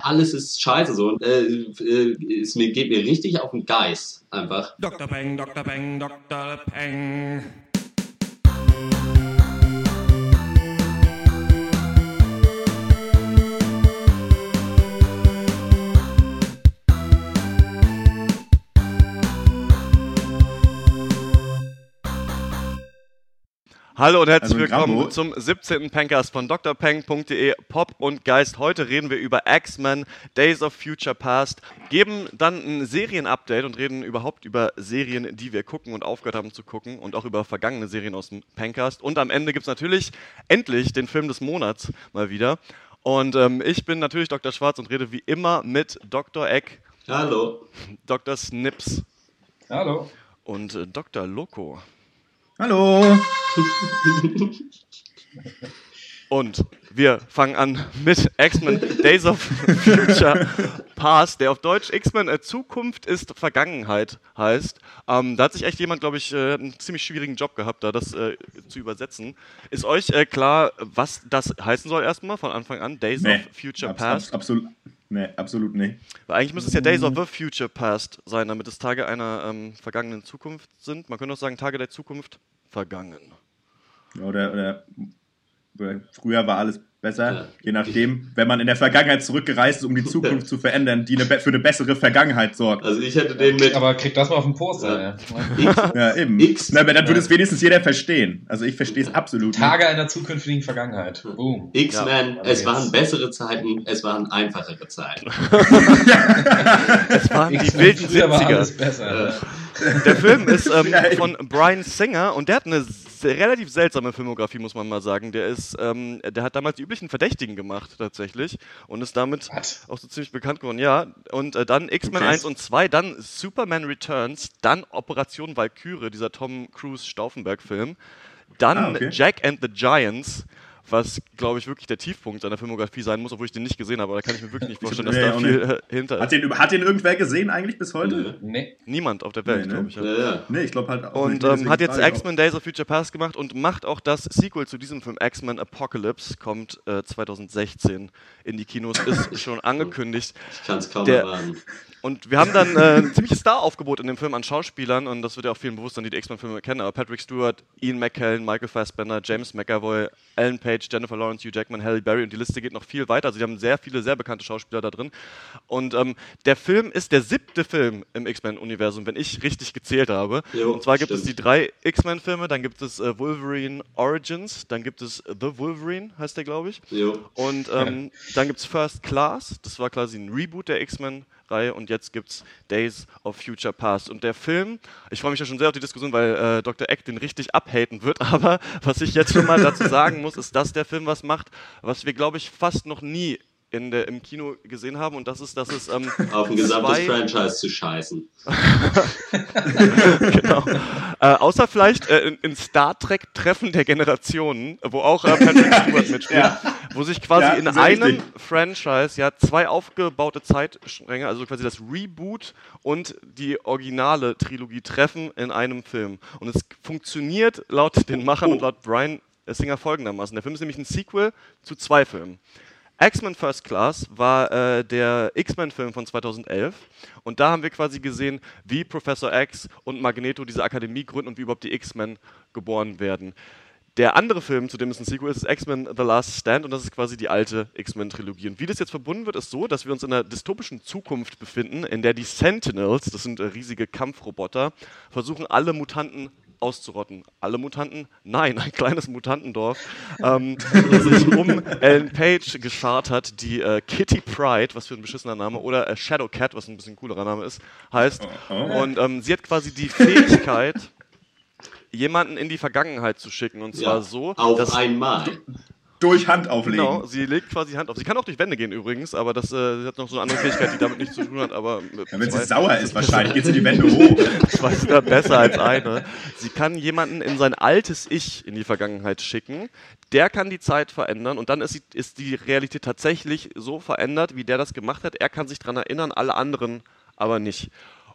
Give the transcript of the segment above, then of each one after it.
Alles ist scheiße so. Es geht mir richtig auf den Geist einfach. Dr. Peng, Dr. Peng, Dr. Peng. Hallo und herzlich Also willkommen zum 17. Pencast von drpeng.de Pop und Geist. Heute reden wir über X-Men Days of Future Past, geben dann ein Serienupdate und reden überhaupt über Serien, die wir gucken und aufgehört haben zu gucken und auch über vergangene Serien aus dem Pencast. Und am Ende gibt es natürlich endlich den Film des Monats mal wieder. Und ähm, ich bin natürlich Dr. Schwarz und rede wie immer mit Dr. Eck, Hallo. Dr. Snips Hallo. und äh, Dr. Loco. Hallo. Und wir fangen an mit X-Men Days of Future Past, der auf Deutsch X-Men äh, Zukunft ist Vergangenheit heißt. Ähm, da hat sich echt jemand, glaube ich, äh, einen ziemlich schwierigen Job gehabt, da das äh, zu übersetzen. Ist euch äh, klar, was das heißen soll erstmal von Anfang an? Days Nee. of Future Abs- Past? abs- absolut, nee, absolut nicht. Weil eigentlich müsste es ja Days of the Future Past sein, damit es Tage einer ähm, vergangenen Zukunft sind. Man könnte auch sagen, Tage der Zukunft vergangen. Oder, oder, oder früher war alles besser, Ja. je nachdem, wenn man in der Vergangenheit zurückgereist ist, um die Zukunft zu verändern, die eine, für eine bessere Vergangenheit sorgt. Also ich hätte den mit Aber kriegt das mal auf den Poster. Ja. X, Ja, eben. X. Na, aber dann würde es wenigstens jeder verstehen. Also ich verstehe es absolut Tage einer zukünftigen Vergangenheit. Boom. X-Men, Ja, es waren bessere Zeiten, es waren einfachere Zeiten. Es waren die wilden früher war 70er. alles besser. Der Film ist ähm, Ja, von Brian Singer und der hat eine relativ seltsame Filmografie, muss man mal sagen. Der ist, ähm, der hat damals die üblichen Verdächtigen gemacht, tatsächlich, und ist damit Was? auch so ziemlich bekannt geworden. Ja, und äh, dann X-Men Okay. 1 und 2, dann Superman Returns, dann Operation Valkyrie, dieser Tom Cruise Stauffenberg-Film, dann Ah, okay. Jack and the Giants. Was, glaube ich, wirklich der Tiefpunkt seiner Filmografie sein muss, obwohl ich den nicht gesehen habe. Aber da kann ich mir wirklich nicht vorstellen, dass Nee, da viel äh, hinter ist. Hat den, hat den irgendwer gesehen eigentlich bis heute? Nee. Niemand auf der Welt, Nee, ne? glaube ich. ja. ja, ja. Nee, ich glaube halt auch Und nicht. ähm, hat jetzt X-Men Days of Future Past gemacht und macht auch das Sequel zu diesem Film, X-Men Apocalypse, kommt äh, 2016 in die Kinos, ist schon angekündigt. Ich kann es kaum Der- erwarten. Und wir haben dann äh, ein ziemliches Star-Aufgebot in dem Film an Schauspielern und das wird ja auch vielen bewusst sein, die die X-Men-Filme kennen. Aber Patrick Stewart, Ian McKellen, Michael Fassbender, James McAvoy, Ellen Page, Jennifer Lawrence, Hugh Jackman, Halle Berry und die Liste geht noch viel weiter. Also die haben sehr viele sehr bekannte Schauspieler da drin. Und ähm, der Film ist der siebte Film im X-Men-Universum, wenn ich richtig gezählt habe. Jo, und zwar gibt es stimmt. die drei X-Men-Filme, dann gibt es äh, Wolverine Origins, dann gibt es The Wolverine, heißt der, glaube ich. Jo. Und ähm, dann gibt es First Class, das war quasi ein Reboot der X-Men-Reihe und jetzt gibt es Days of Future Past. Und der Film, ich freue mich ja schon sehr auf die Diskussion, weil äh, Dr. Eck den richtig abhaten wird, aber was ich jetzt schon mal dazu sagen muss, ist, dass der Film was macht, was wir, glaube ich, fast noch nie in der, im Kino gesehen haben und das ist, dass es ähm, Auf ein gesamtes zwei- Franchise zu scheißen. genau. Äh, außer vielleicht äh, in, in Star Trek Treffen der Generationen, wo auch äh, Patrick Stewart mitspielt, wo sich quasi Ja, in einem richtig. Franchise ja zwei aufgebaute Zeitstränge, also quasi das Reboot und die originale Trilogie treffen in einem Film. Und es funktioniert laut den Machern und laut Brian Singer folgendermaßen. Der Film ist nämlich ein Sequel zu zwei Filmen. X-Men First Class war äh, der X-Men-Film von 2011 und da haben wir quasi gesehen, wie Professor X und Magneto diese Akademie gründen und wie überhaupt die X-Men geboren werden. Der andere Film, zu dem es ein Sequel ist, ist X-Men The Last Stand und das ist quasi die alte X-Men-Trilogie. Und wie das jetzt verbunden wird, ist so, dass wir uns in einer dystopischen Zukunft befinden, in der die Sentinels, das sind äh, riesige Kampfroboter, versuchen alle Mutanten auszurotten. Alle Mutanten? Nein, ein kleines Mutantendorf, ähm, das sich um Ellen Page geschart hat, die äh, Kitty Pride, was für ein beschissener Name, oder äh, Shadow Cat, was ein bisschen coolerer Name ist, heißt. Und ähm, sie hat quasi die Fähigkeit, jemanden in die Vergangenheit zu schicken. Und zwar Ja. so, Auf dass einmal. Durch Hand auflegen. Genau, sie legt quasi die Hand auf. Sie kann auch durch Wände gehen übrigens, aber das äh, sie hat noch so eine andere Fähigkeit, die damit nichts zu tun hat. Aber Ja, wenn sie sauer ist, wahrscheinlich geht sie die Wände hoch. zwei ist da besser als eine. Sie kann jemanden in sein altes Ich in die Vergangenheit schicken. Der kann die Zeit verändern und dann ist die, ist die Realität tatsächlich so verändert, wie der das gemacht hat. Er kann sich daran erinnern, alle anderen aber nicht.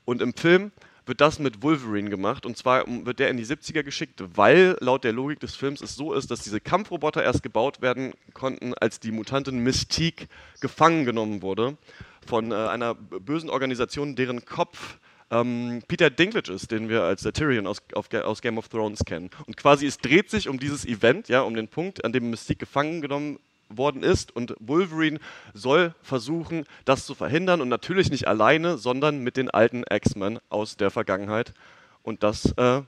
Und im Film wird das mit Wolverine gemacht. Und zwar wird der in die 70er geschickt, weil laut der Logik des Films es so ist, dass diese Kampfroboter erst gebaut werden konnten, als die Mutantin Mystique gefangen genommen wurde von äh, einer bösen Organisation, deren Kopf ähm, Peter Dinklage ist, den wir als der Tyrion aus, auf, aus, Game of Thrones kennen. Und quasi es dreht sich um dieses Event, ja, um den Punkt, an dem Mystique gefangen genommen worden ist und Wolverine soll versuchen, das zu verhindern und natürlich nicht alleine, sondern mit den alten X-Men aus der Vergangenheit. Und das äh,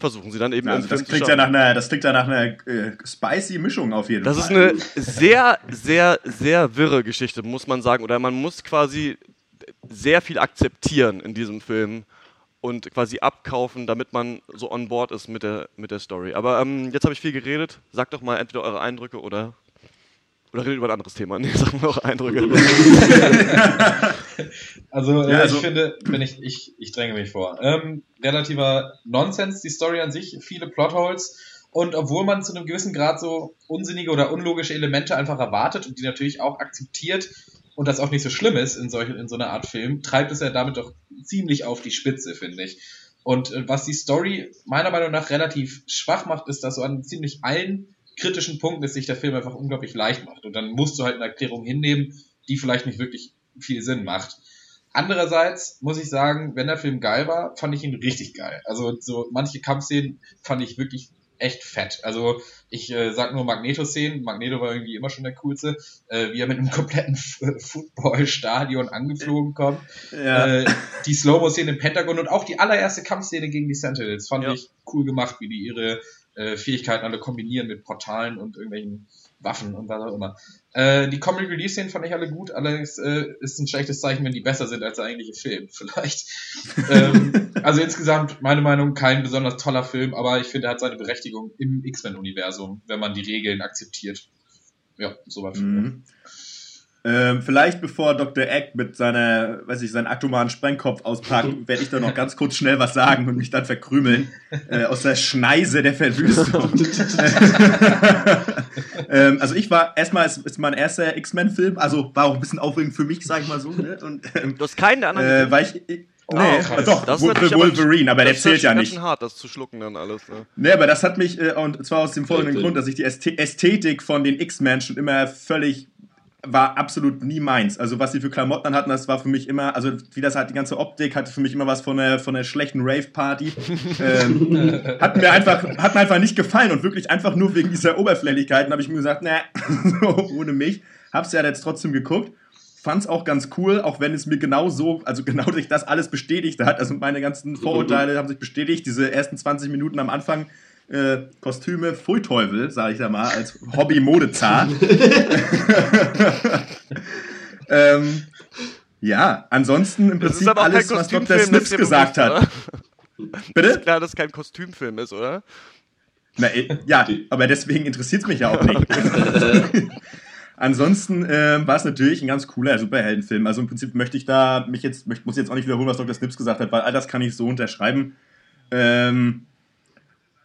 versuchen sie dann eben also das klingt ja nach einer, das klingt ja nach einer äh, spicy Mischung auf jeden das Fall. Das ist eine sehr, sehr, sehr wirre Geschichte, muss man sagen. Oder man muss quasi sehr viel akzeptieren in diesem Film und quasi abkaufen, damit man so on board ist mit der, mit der Story. Aber ähm, jetzt habe ich viel geredet. Sagt doch mal entweder eure Eindrücke oder oder redet über ein anderes Thema? Nee, sagen wir eure Eindrücke. also, äh, ja, also, ich finde, wenn ich, ich, ich dränge mich vor. Ähm, relativer Nonsens, die Story an sich, viele Plotholes. Und obwohl man zu einem gewissen Grad so unsinnige oder unlogische Elemente einfach erwartet und die natürlich auch akzeptiert, und das auch nicht so schlimm ist in, solch, in so einer Art Film, treibt es ja damit doch ziemlich auf die Spitze, finde ich. Und äh, was die Story meiner Meinung nach relativ schwach macht, ist, dass so an ziemlich allen kritischen Punkten es sich der Film einfach unglaublich leicht macht. Und dann musst du halt eine Erklärung hinnehmen, die vielleicht nicht wirklich viel Sinn macht. Andererseits muss ich sagen, wenn der Film geil war, fand ich ihn richtig geil. Also so manche Kampfszenen fand ich wirklich echt fett. Also ich äh, sag nur Magneto-Szenen. Magneto war irgendwie immer schon der coolste, äh, wie er mit einem kompletten Football-Stadion angeflogen kommt. Ja. Äh, die Slow-Mo-Szene im Pentagon und auch die allererste Kampfszene gegen die Sentinels fand ja. ich cool gemacht, wie die ihre äh, Fähigkeiten alle kombinieren mit Portalen und irgendwelchen Waffen und was auch immer. Äh, die Comic Release Szenen fand ich alle gut, allerdings äh, ist ein schlechtes Zeichen, wenn die besser sind als der eigentliche Film, vielleicht. ähm, also insgesamt, meine Meinung, kein besonders toller Film, aber ich finde, er hat seine Berechtigung im X-Men-Universum, wenn man die Regeln akzeptiert. Ja, soweit. Mhm. Ähm, vielleicht bevor Dr. Eck mit seiner, weiß ich, seinen atomaren Sprengkopf auspackt, werde ich da noch ganz kurz schnell was sagen und mich dann verkrümeln äh, aus der Schneise der Verwüstung. ähm, also ich war erstmal ist, ist mein erster X-Men-Film, also war auch ein bisschen aufregend für mich, sag ich mal so. Ne? Und, ähm, du hast keinen der anderen. Äh, weil ich, ich Oh, nee, krass. doch, das ist Wolverine, aber, aber der zählt ja nicht. Das ist hart, das zu schlucken dann alles. Ne? Nee, aber das hat mich, äh, und zwar aus dem folgenden Grund, dass ich die Ästhetik von den X-Men schon immer völlig war absolut nie meins. Also was sie für Klamotten an hatten, das war für mich immer, also wie das halt die ganze Optik hatte für mich immer was von der von der schlechten Rave-Party. ähm, hat mir einfach hat mir einfach nicht gefallen und wirklich einfach nur wegen dieser Oberflächlichkeiten habe ich mir gesagt, ne, ohne mich. Hab's ja jetzt trotzdem geguckt. Fand's auch ganz cool, auch wenn es mir genau so, also genau sich das alles bestätigt hat. Also meine ganzen Vorurteile haben sich bestätigt. Diese ersten 20 Minuten am Anfang äh, Kostüme, Pfui Teufel, sage ich da mal, als Hobby-Modezar. ähm, ja, ansonsten im Prinzip alles, was Dr. Snips gesagt hat. Bitte? Ist klar, dass es kein Kostümfilm ist, oder? Na, äh, ja, aber deswegen interessiert es mich ja auch nicht. Ansonsten äh, war es natürlich ein ganz cooler Superheldenfilm. Also im Prinzip möchte ich da mich jetzt, möchte, muss jetzt auch nicht wiederholen, was Dr. Snips gesagt hat, weil all das kann ich so unterschreiben. Ähm,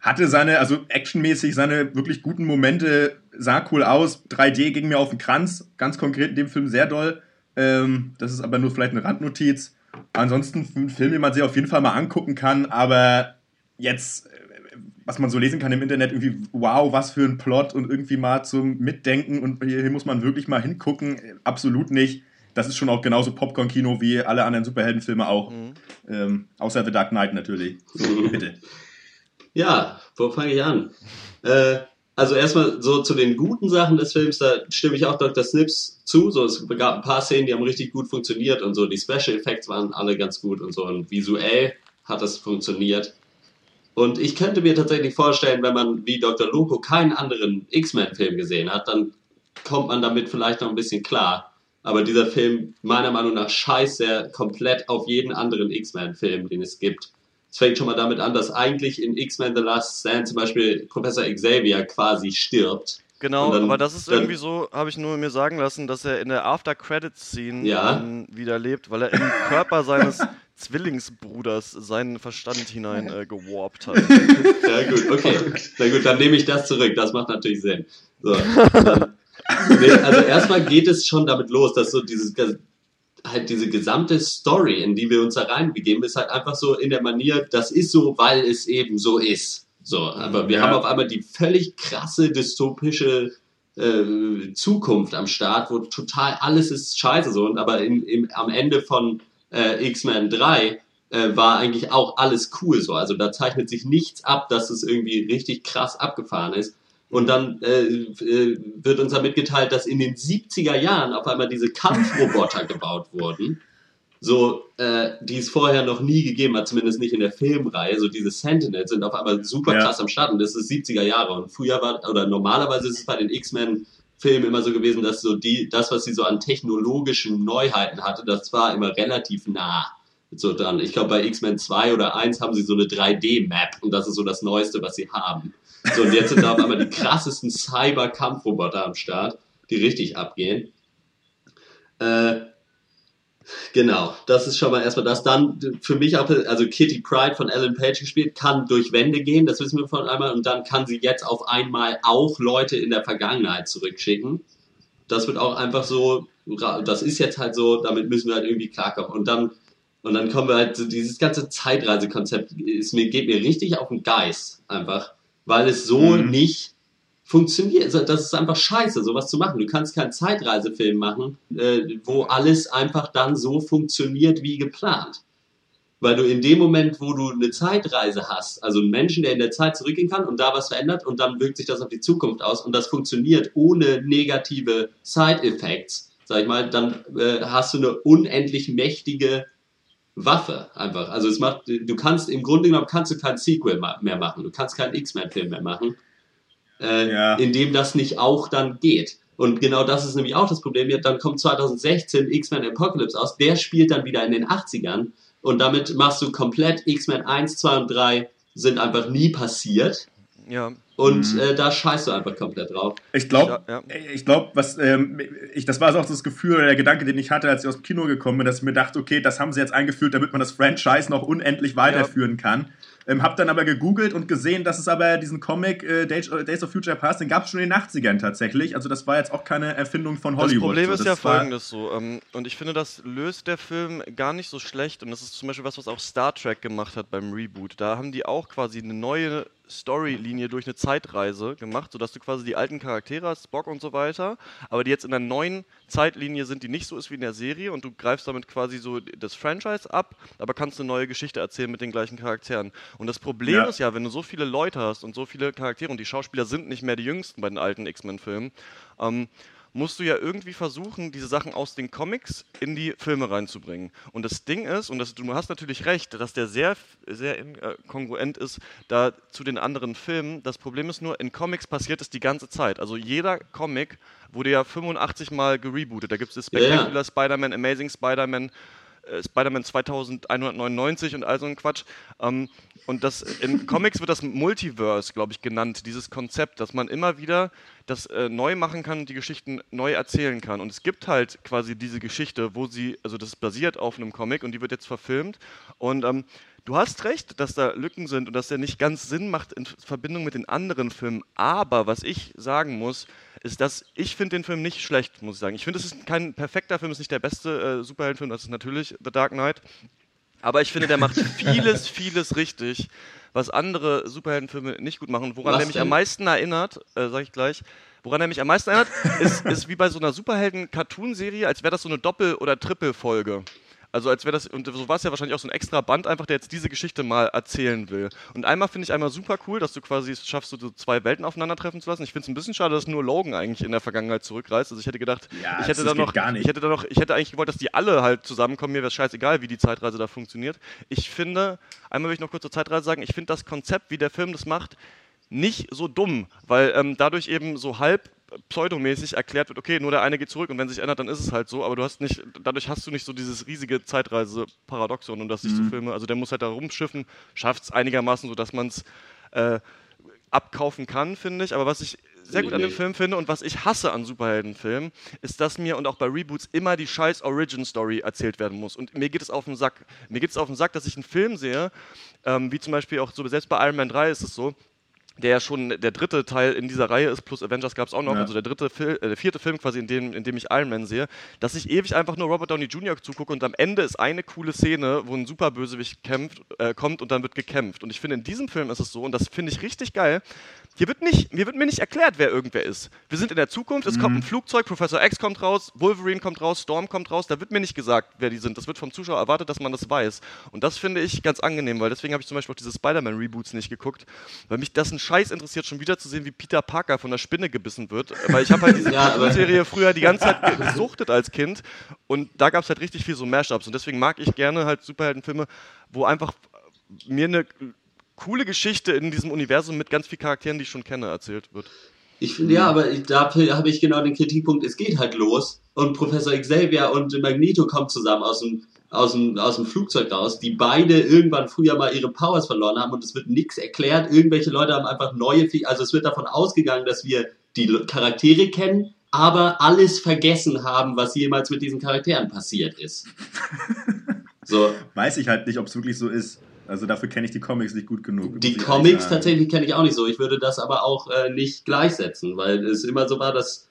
hatte seine, also actionmäßig seine wirklich guten Momente, sah cool aus. 3D ging mir auf den Kranz, ganz konkret in dem Film sehr doll. Ähm, das ist aber nur vielleicht eine Randnotiz. Ansonsten ein Film, den man sich auf jeden Fall mal angucken kann, aber jetzt, äh, was man so lesen kann im Internet, irgendwie, wow, was für ein Plot und irgendwie mal zum Mitdenken und hier, hier muss man wirklich mal hingucken, absolut nicht. Das ist schon auch genauso Popcorn-Kino wie alle anderen Superheldenfilme auch. Mhm. Ähm, außer The Dark Knight natürlich. So, bitte. Ja, wo fange ich an? Äh, also erstmal so zu den guten Sachen des Films, da stimme ich auch Dr. Snips zu. So, es gab ein paar Szenen, die haben richtig gut funktioniert und so. Die Special Effects waren alle ganz gut und so. Und visuell hat das funktioniert. Und ich könnte mir tatsächlich vorstellen, wenn man wie Dr. Loco keinen anderen X-Men-Film gesehen hat, dann kommt man damit vielleicht noch ein bisschen klar. Aber dieser Film, meiner Meinung nach, scheißt er komplett auf jeden anderen X-Men-Film, den es gibt. Es fängt schon mal damit an, dass eigentlich in X-Men The Last Stand zum Beispiel Professor Xavier quasi stirbt. Genau, dann, aber das ist irgendwie so, habe ich nur mir sagen lassen, dass er in der After-Credits-Scene ja. wieder lebt, weil er im Körper seines Zwillingsbruders seinen Verstand hinein äh, gewarpt hat. Ja gut, okay. Na gut, dann nehme ich das zurück. Das macht natürlich Sinn. So, dann, nee, also erstmal geht es schon damit los, dass so dieses halt diese gesamte Story, in die wir uns da reinbegeben, ist halt einfach so in der Manier, das ist so, weil es eben so ist. So, aber wir Ja. haben auf einmal die völlig krasse dystopische äh, Zukunft am Start, wo total alles ist scheiße so. Und aber im, im, am Ende von äh, X-Men 3 äh, war eigentlich auch alles cool so. Also da zeichnet sich nichts ab, dass es irgendwie richtig krass abgefahren ist. Und dann äh, äh, wird uns damit geteilt, dass in den 70er Jahren auf einmal diese Kampfroboter gebaut wurden, so äh, die es vorher noch nie gegeben hat, zumindest nicht in der Filmreihe. So diese Sentinels sind auf einmal super Ja. krass am Start und das ist 70er Jahre. Und früher war, oder normalerweise ist es bei den X-Men Filmen immer so gewesen, dass so die, das, was sie so an technologischen Neuheiten hatte, das war immer relativ nah so dran. Ich glaube, bei X-Men 2 oder 1 haben sie so eine 3D-Map und das ist so das Neueste, was sie haben. So, und jetzt sind da auf einmal die krassesten Cyber-Kampfroboter am Start, die richtig abgehen. Äh, genau, das ist schon mal erstmal das. Dann für mich auch, also Kitty Pride von Ellen Page gespielt, kann durch Wände gehen, das wissen wir von einmal, und dann kann sie jetzt auf einmal auch Leute in der Vergangenheit zurückschicken. Das wird auch einfach so, das ist jetzt halt so, damit müssen wir halt irgendwie klarkommen. Und dann, und dann kommen wir halt, so dieses ganze Zeitreisekonzept ist mir, geht mir richtig auf den Geist, einfach, weil es so Mhm. nicht funktioniert. Das ist einfach scheiße, sowas zu machen. Du kannst keinen Zeitreisefilm machen, äh, wo alles einfach dann so funktioniert wie geplant. Weil du in dem Moment, wo du eine Zeitreise hast, also einen Menschen, der in der Zeit zurückgehen kann und da was verändert und dann wirkt sich das auf die Zukunft aus und das funktioniert ohne negative Side-Effects, sag ich mal, dann äh, hast du eine unendlich mächtige Waffe einfach. Also es macht, du kannst im Grunde genommen kannst du kein Sequel mehr machen, du kannst keinen X-Men-Film mehr machen, äh, Ja. in dem das nicht auch dann geht. Und genau das ist nämlich auch das Problem. Dann kommt 2016 X-Men Apocalypse aus, der spielt dann wieder in den 80ern und damit machst du komplett X-Men 1, 2 und 3 sind einfach nie passiert Ja, und Mhm. äh, da scheißt du einfach komplett drauf. Ich glaube, Ja, ich glaube, was ähm, ich, das war auch das Gefühl oder der Gedanke, den ich hatte, als ich aus dem Kino gekommen bin, dass ich mir dachte, okay, das haben sie jetzt eingeführt, damit man das Franchise noch unendlich weiterführen kann. Ähm, hab dann aber gegoogelt und gesehen, dass es aber diesen Comic äh, Days, Days of Future Past, den gab es schon in den 80ern tatsächlich. Also das war jetzt auch keine Erfindung von Hollywood. Das Problem so. ist das ja folgendes so, ähm, und ich finde, das löst der Film gar nicht so schlecht, und das ist zum Beispiel was, was auch Star Trek gemacht hat beim Reboot. Da haben die auch quasi eine neue Storylinie durch eine Zeitreise gemacht, sodass du quasi die alten Charaktere hast, Spock und so weiter, aber die jetzt in einer neuen Zeitlinie sind, die nicht so ist wie in der Serie, und du greifst damit quasi so das Franchise ab, aber kannst eine neue Geschichte erzählen mit den gleichen Charakteren. Und das Problem Ja. ist ja, wenn du so viele Leute hast und so viele Charaktere, und die Schauspieler sind nicht mehr die jüngsten bei den alten X-Men-Filmen, ähm, musst du ja irgendwie versuchen, diese Sachen aus den Comics in die Filme reinzubringen. Und das Ding ist, und das, du hast natürlich recht, dass der sehr, sehr kongruent ist da zu den anderen Filmen. Das Problem ist nur, in Comics passiert es die ganze Zeit. Also jeder Comic wurde ja 85 Mal gerebootet. Da gibt es Ja, ja. Spectacular Spider-Man, Amazing Spider-Man, Spider-Man 2199 und all so ein Quatsch. Ähm, und das in Comics wird das Multiverse, glaube ich, genannt, dieses Konzept, dass man immer wieder das äh, neu machen kann und die Geschichten neu erzählen kann. Und es gibt halt quasi diese Geschichte, wo sie, also das basiert auf einem Comic und die wird jetzt verfilmt. Und ähm, du hast recht, dass da Lücken sind und dass der nicht ganz Sinn macht in Verbindung mit den anderen Filmen. Aber was ich sagen muss, ist, dass ich finde den Film nicht schlecht, muss ich sagen. Ich finde, es ist kein perfekter Film, es ist nicht der beste äh, Superheldenfilm, das ist natürlich The Dark Knight. Aber ich finde, der macht vieles, vieles richtig, was andere Superheldenfilme nicht gut machen. Woran Was der mich denn? am meisten erinnert, äh, sage ich gleich, woran er mich am meisten erinnert, ist, ist wie bei so einer Superhelden-Cartoon-Serie, als wäre das so eine Doppel- oder Triple-Folge. Also als wäre das, und so war es ja wahrscheinlich auch so ein extra Band einfach, der jetzt diese Geschichte mal erzählen will. Und einmal finde ich einmal super cool, dass du quasi es schaffst, so zwei Welten aufeinandertreffen zu lassen. Ich finde es ein bisschen schade, dass nur Logan eigentlich in der Vergangenheit zurückreist. Also ich hätte gedacht, Ja, ich hätte da noch, gar nicht. ich hätte da noch, ich hätte eigentlich gewollt, dass die alle halt zusammenkommen. Mir wäre es scheißegal, wie die Zeitreise da funktioniert. Ich finde, einmal will ich noch kurz zur Zeitreise sagen, ich finde das Konzept, wie der Film das macht, nicht so dumm, weil ähm, dadurch eben so halb pseudomäßig erklärt wird, okay, nur der eine geht zurück und wenn sich ändert, dann ist es halt so, aber du hast nicht, dadurch hast du nicht so dieses riesige Zeitreise-Paradoxon und dass sich so Filme, also der muss halt da rumschiffen, schafft es einigermaßen so, dass man es äh, abkaufen kann, finde ich, aber was ich sehr gut an dem. Film finde und was ich hasse an Superheldenfilmen, ist, dass mir und auch bei Reboots immer die scheiß Origin-Story erzählt werden muss. Und mir geht es auf den Sack. Mir geht es auf den Sack, dass ich einen Film sehe, ähm, wie zum Beispiel auch so, selbst bei Iron Man 3 ist es so, der ja schon der dritte Teil in dieser Reihe ist, plus Avengers gab es auch noch, Ja. also der dritte Fil äh, der vierte Film quasi, in dem, in dem ich Iron Man sehe, dass ich ewig einfach nur Robert Downey Jr. zugucke und am Ende ist eine coole Szene, wo ein Superbösewicht kämpft, äh, kommt und dann wird gekämpft. Und ich finde, in diesem Film ist es so, und das finde ich richtig geil, hier wird, nicht, hier wird mir nicht erklärt, wer irgendwer ist. Wir sind in der Zukunft, es kommt ein Flugzeug, Professor X kommt raus, Wolverine kommt raus, Storm kommt raus, da wird mir nicht gesagt, wer die sind. Das wird vom Zuschauer erwartet, dass man das weiß. Und das finde ich ganz angenehm, weil deswegen habe ich zum Beispiel auch diese Spider-Man-Reboots nicht geguckt, weil mich das ein Scheiß interessiert, schon wieder zu sehen, wie Peter Parker von der Spinne gebissen wird. Weil ich habe halt diese Ja, Serie früher die ganze Zeit gesuchtet als Kind und da gab es halt richtig viel so Mashups und deswegen mag ich gerne halt Superheldenfilme, wo einfach mir eine coole Geschichte in diesem Universum mit ganz vielen Charakteren, die ich schon kenne, erzählt wird. Ich finde, ja, aber ich, dafür habe ich genau den Kritikpunkt, es geht halt los und Professor Xavier und Magneto kommen zusammen aus dem, aus dem, aus dem Flugzeug raus, die beide irgendwann früher mal ihre Powers verloren haben und es wird nichts erklärt. Irgendwelche Leute haben einfach neue, also es wird davon ausgegangen, dass wir die Charaktere kennen, aber alles vergessen haben, was jemals mit diesen Charakteren passiert ist. So, Weiß ich halt nicht, ob es wirklich so ist. Also dafür kenne ich die Comics nicht gut genug. Die Comics tatsächlich kenne ich auch nicht so. Ich würde das aber auch äh, nicht gleichsetzen, weil es immer so war, dass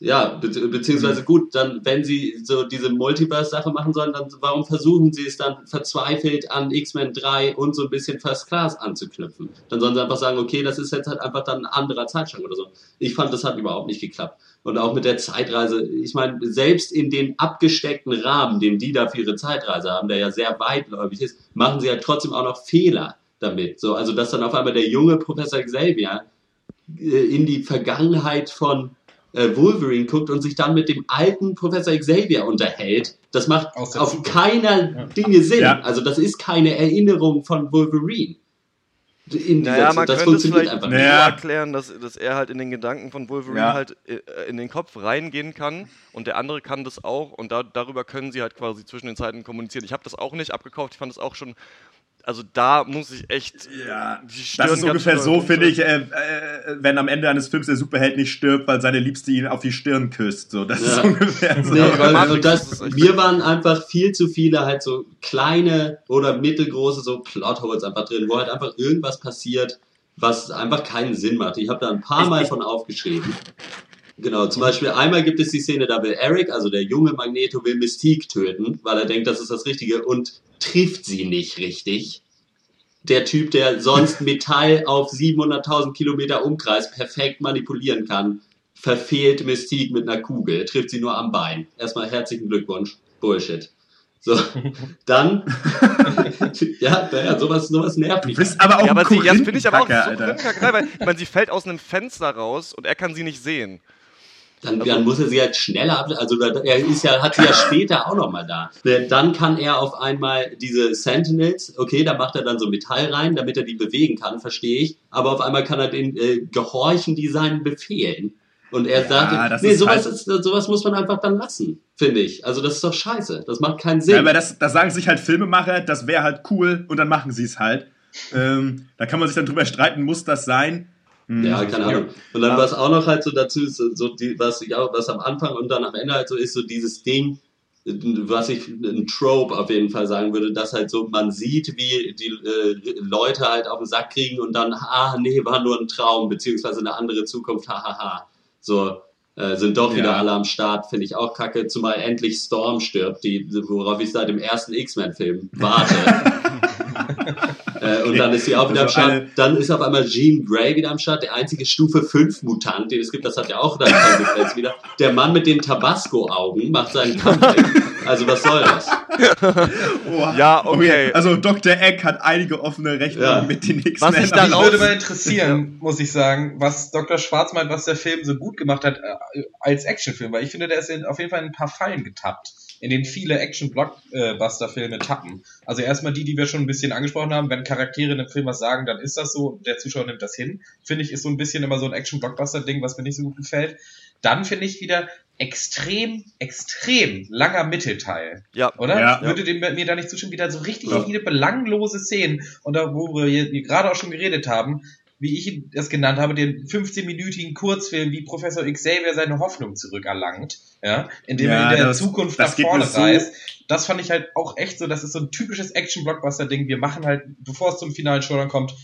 ja, be beziehungsweise Mhm. gut, dann, wenn sie so diese Multiverse-Sache machen sollen, dann warum versuchen sie es dann verzweifelt an X-Men 3 und so ein bisschen First Class anzuknüpfen? Dann sollen sie einfach sagen, okay, das ist jetzt halt einfach dann ein anderer Zeitstrang oder so. Ich fand, das hat überhaupt nicht geklappt. Und auch mit der Zeitreise, ich meine, selbst in den abgesteckten Rahmen, den die da für ihre Zeitreise haben, der ja sehr weitläufig ist, machen sie ja trotzdem auch noch Fehler damit. So, also dass dann auf einmal der junge Professor Xavier äh, in die Vergangenheit von äh, Wolverine guckt und sich dann mit dem alten Professor Xavier unterhält, das macht auf Zukunft. keiner Ja. Dinge Sinn. Ja. Also das ist keine Erinnerung von Wolverine. In dieser Naja, man das könnte es vielleicht einfach nicht. Naja. erklären, dass, dass er halt in den Gedanken von Wolverine Ja. halt äh, in den Kopf reingehen kann und der andere kann das auch und da, darüber können sie halt quasi zwischen den Zeiten kommunizieren. Ich habe das auch nicht abgekauft, ich fand das auch schon, also da muss ich echt Ja, die Stirn das ist ungefähr so, finde ich, äh, äh, wenn am Ende eines Films der Superheld nicht stirbt, weil seine Liebste ihn auf die Stirn küsst. So, das Ja. ist ungefähr so. Nee, Ja, und das, mir waren einfach viel zu viele halt so kleine oder mittelgroße so Plotholes einfach drin, wo halt einfach irgendwas passiert, was einfach keinen Sinn macht. Ich habe da ein paar Mal von aufgeschrieben. Genau, zum Beispiel einmal gibt es die Szene, da will Eric, also der junge Magneto, will Mystique töten, weil er denkt, das ist das Richtige und trifft sie nicht richtig. Der Typ, der sonst Metall auf 700.000 Kilometer Umkreis perfekt manipulieren kann, verfehlt Mystique mit einer Kugel, trifft sie nur am Bein. Erstmal herzlichen Glückwunsch. Bullshit. So, dann, ja, naja, sowas, sowas nervt Du mich. bist aber auch Ja, aber ein sie, das finde ich aber auch so Alter. Korinthenkacker, weil ich meine, sie fällt aus einem Fenster raus und er kann sie nicht sehen. Dann, dann muss er sie halt schneller ab, also er ist ja, hat sie ja später auch nochmal da. Dann kann er auf einmal diese Sentinels, okay, da macht er dann so Metall rein, damit er die bewegen kann, verstehe ich. Aber auf einmal kann er den äh, gehorchen, die seinen Befehlen. Und er Ja, sagt, nee, ist sowas, halt- ist, sowas muss man einfach dann lassen, finde ich. Also das ist doch scheiße. Das macht keinen Sinn. Ja, aber das, das sagen sich halt Filmemacher, das wäre halt cool und dann machen sie es halt. Ähm, da kann man sich dann drüber streiten, muss das sein? Ja, keine Ahnung. Und dann was auch noch halt so dazu ist, so die, was ich auch, was am Anfang und dann am Ende halt so ist, so dieses Ding, was ich ein Trope auf jeden Fall sagen würde, dass halt so man sieht, wie die äh, Leute halt auf den Sack kriegen und dann, ah, nee, war nur ein Traum, beziehungsweise eine andere Zukunft, hahaha. So, äh, sind doch wieder Ja. alle am Start, finde ich auch kacke, zumal endlich Storm stirbt, die, worauf ich seit dem ersten X-Men-Film warte. äh, und dann ist sie auch wieder am Also Start. alle- Dann ist auf einmal Jean Grey wieder am Start, der einzige Stufe 5 Mutant, den es gibt, das hat ja auch dann wieder. Der Mann mit den Tabasco-Augen macht seinen Comeback. Also was soll das? Oh, Ja, okay. Also Dr. Eck hat einige offene Rechnungen Ja. mit den X-Men. Was ich daraus- würde mal interessieren, muss ich sagen, was Dr. Schwarz meint, was der Film so gut gemacht hat äh, als Actionfilm, weil ich finde, der ist in, auf jeden Fall in ein paar Fallen getappt, in denen viele Action-Blockbuster-Filme tappen. Also erstmal die, die wir schon ein bisschen angesprochen haben, wenn Charaktere in einem Film was sagen, dann ist das so, der Zuschauer nimmt das hin. Finde ich, ist so ein bisschen immer so ein Action-Blockbuster-Ding, was mir nicht so gut gefällt. Dann finde ich wieder extrem, extrem langer Mittelteil. Ja. Oder? Ja. Würde dem, mir da nicht zustimmen, wieder so richtig Ja. viele belanglose Szenen. Und da, wo wir hier gerade auch schon geredet haben, wie ich es genannt habe, den 15-minütigen Kurzfilm, wie Professor Xavier seine Hoffnung zurückerlangt, ja, indem Ja, er in der das- Zukunft das nach vorne so- reist. Das fand ich halt auch echt so, das ist so ein typisches Action-Blockbuster-Ding. Wir machen halt, bevor es zum finalen Showdown kommt,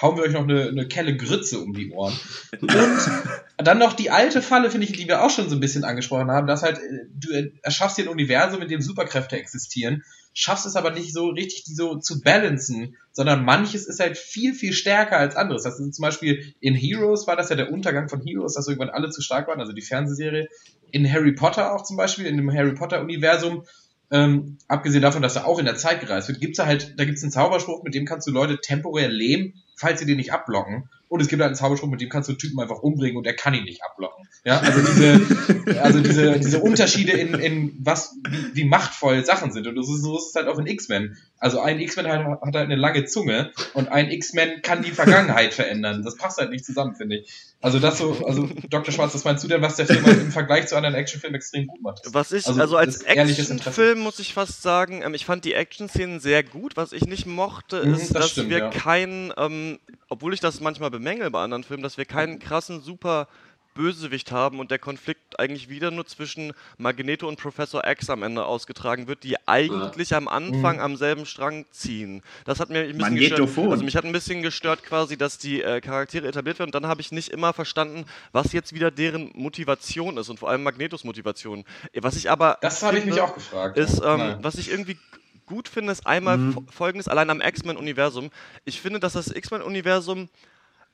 hauen wir euch noch eine, eine Kelle Grütze um die Ohren. Und dann noch die alte Falle, finde ich, die wir auch schon so ein bisschen angesprochen haben, dass halt, äh, du erschaffst hier ein Universum, in dem Superkräfte existieren, schaffst es aber nicht so richtig, die so zu balancen, sondern manches ist halt viel, viel stärker als anderes. Das ist zum Beispiel in Heroes war das ja der Untergang von Heroes, dass irgendwann alle zu stark waren, also die Fernsehserie. In Harry Potter auch zum Beispiel, in dem Harry Potter Universum, ähm, abgesehen davon, dass er auch in der Zeit gereist wird, gibt's da halt, da gibt's einen Zauberspruch, mit dem kannst du Leute temporär lähmen, falls sie den nicht abblocken. Und es gibt halt einen Zauberspruch, mit dem kannst du Typen einfach umbringen und er kann ihn nicht abblocken. Ja, also diese, also diese, diese Unterschiede in, in was, wie, wie machtvoll Sachen sind. Und das ist, so ist es halt auch in X-Men. Also ein X-Men hat, hat halt eine lange Zunge und ein X-Men kann die Vergangenheit verändern. Das passt halt nicht zusammen, finde ich. Also das so, also Dr. Schwarz, was meinst du denn, was der Film halt im Vergleich zu anderen Actionfilmen extrem gut macht? Was ich, also, also als Actionfilm muss ich fast sagen, ähm, ich fand die Action-Szenen sehr gut. Was ich nicht mochte, mhm, ist, das dass stimmt, wir ja. keinen, ähm, obwohl ich das manchmal bemängel bei anderen Filmen, dass wir keinen krassen, super Bösewicht haben und der Konflikt eigentlich wieder nur zwischen Magneto und Professor X am Ende ausgetragen wird, die eigentlich am Anfang mhm. am selben Strang ziehen. Das hat mir ein bisschen gestört. Also mich hat ein bisschen gestört quasi, dass die äh, Charaktere etabliert werden und dann habe ich nicht immer verstanden, was jetzt wieder deren Motivation ist und vor allem Magnetos Motivation. Was ich aber Das habe ich mich auch gefragt. Ist, ähm, was ich irgendwie gut finde, ist einmal mhm. folgendes, allein am X-Men-Universum. Ich finde, dass das X-Men-Universum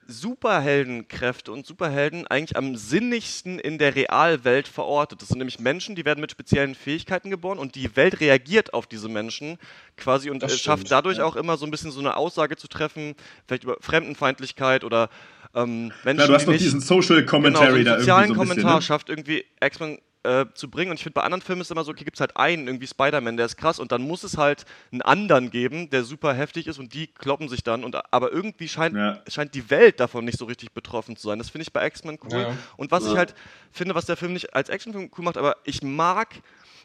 Superheldenkräfte und Superhelden eigentlich am sinnigsten in der Realwelt verortet. Das sind nämlich Menschen, die werden mit speziellen Fähigkeiten geboren und die Welt reagiert auf diese Menschen quasi und das schafft dadurch ja. auch immer so ein bisschen so eine Aussage zu treffen, vielleicht über Fremdenfeindlichkeit oder ähm, Menschen. Ja, du hast noch diesen Social Commentary genau, so einen sozialen da irgendwie so ein Kommentar bisschen, ne? schafft irgendwie X-Men äh, zu bringen. Und ich finde, bei anderen Filmen ist es immer so, okay, gibt es halt einen, irgendwie Spider-Man, der ist krass und dann muss es halt einen anderen geben, der super heftig ist und die kloppen sich dann. Und, aber irgendwie scheint, ja. scheint die Welt davon nicht so richtig betroffen zu sein. Das finde ich bei X-Men cool. Ja. Und was ja. ich halt finde, was der Film nicht als Actionfilm cool macht, aber ich mag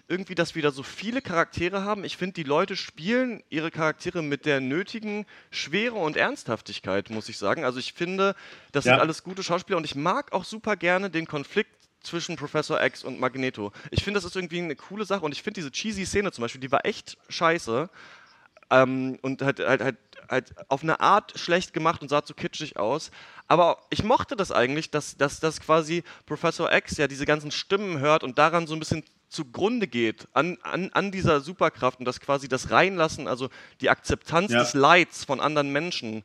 irgendwie, dass wir da so viele Charaktere haben. Ich finde, die Leute spielen ihre Charaktere mit der nötigen Schwere und Ernsthaftigkeit, muss ich sagen. Also ich finde, das ja. sind alles gute Schauspieler und ich mag auch super gerne den Konflikt zwischen Professor X und Magneto. Ich finde, das ist irgendwie eine coole Sache und ich finde diese cheesy Szene zum Beispiel, die war echt scheiße ähm, und halt, halt, halt, halt auf eine Art schlecht gemacht und sah zu kitschig aus. Aber ich mochte das eigentlich, dass, dass, dass quasi Professor X ja diese ganzen Stimmen hört und daran so ein bisschen zugrunde geht, an, an, an dieser Superkraft und das quasi das Reinlassen, also die Akzeptanz ja. des Leids von anderen Menschen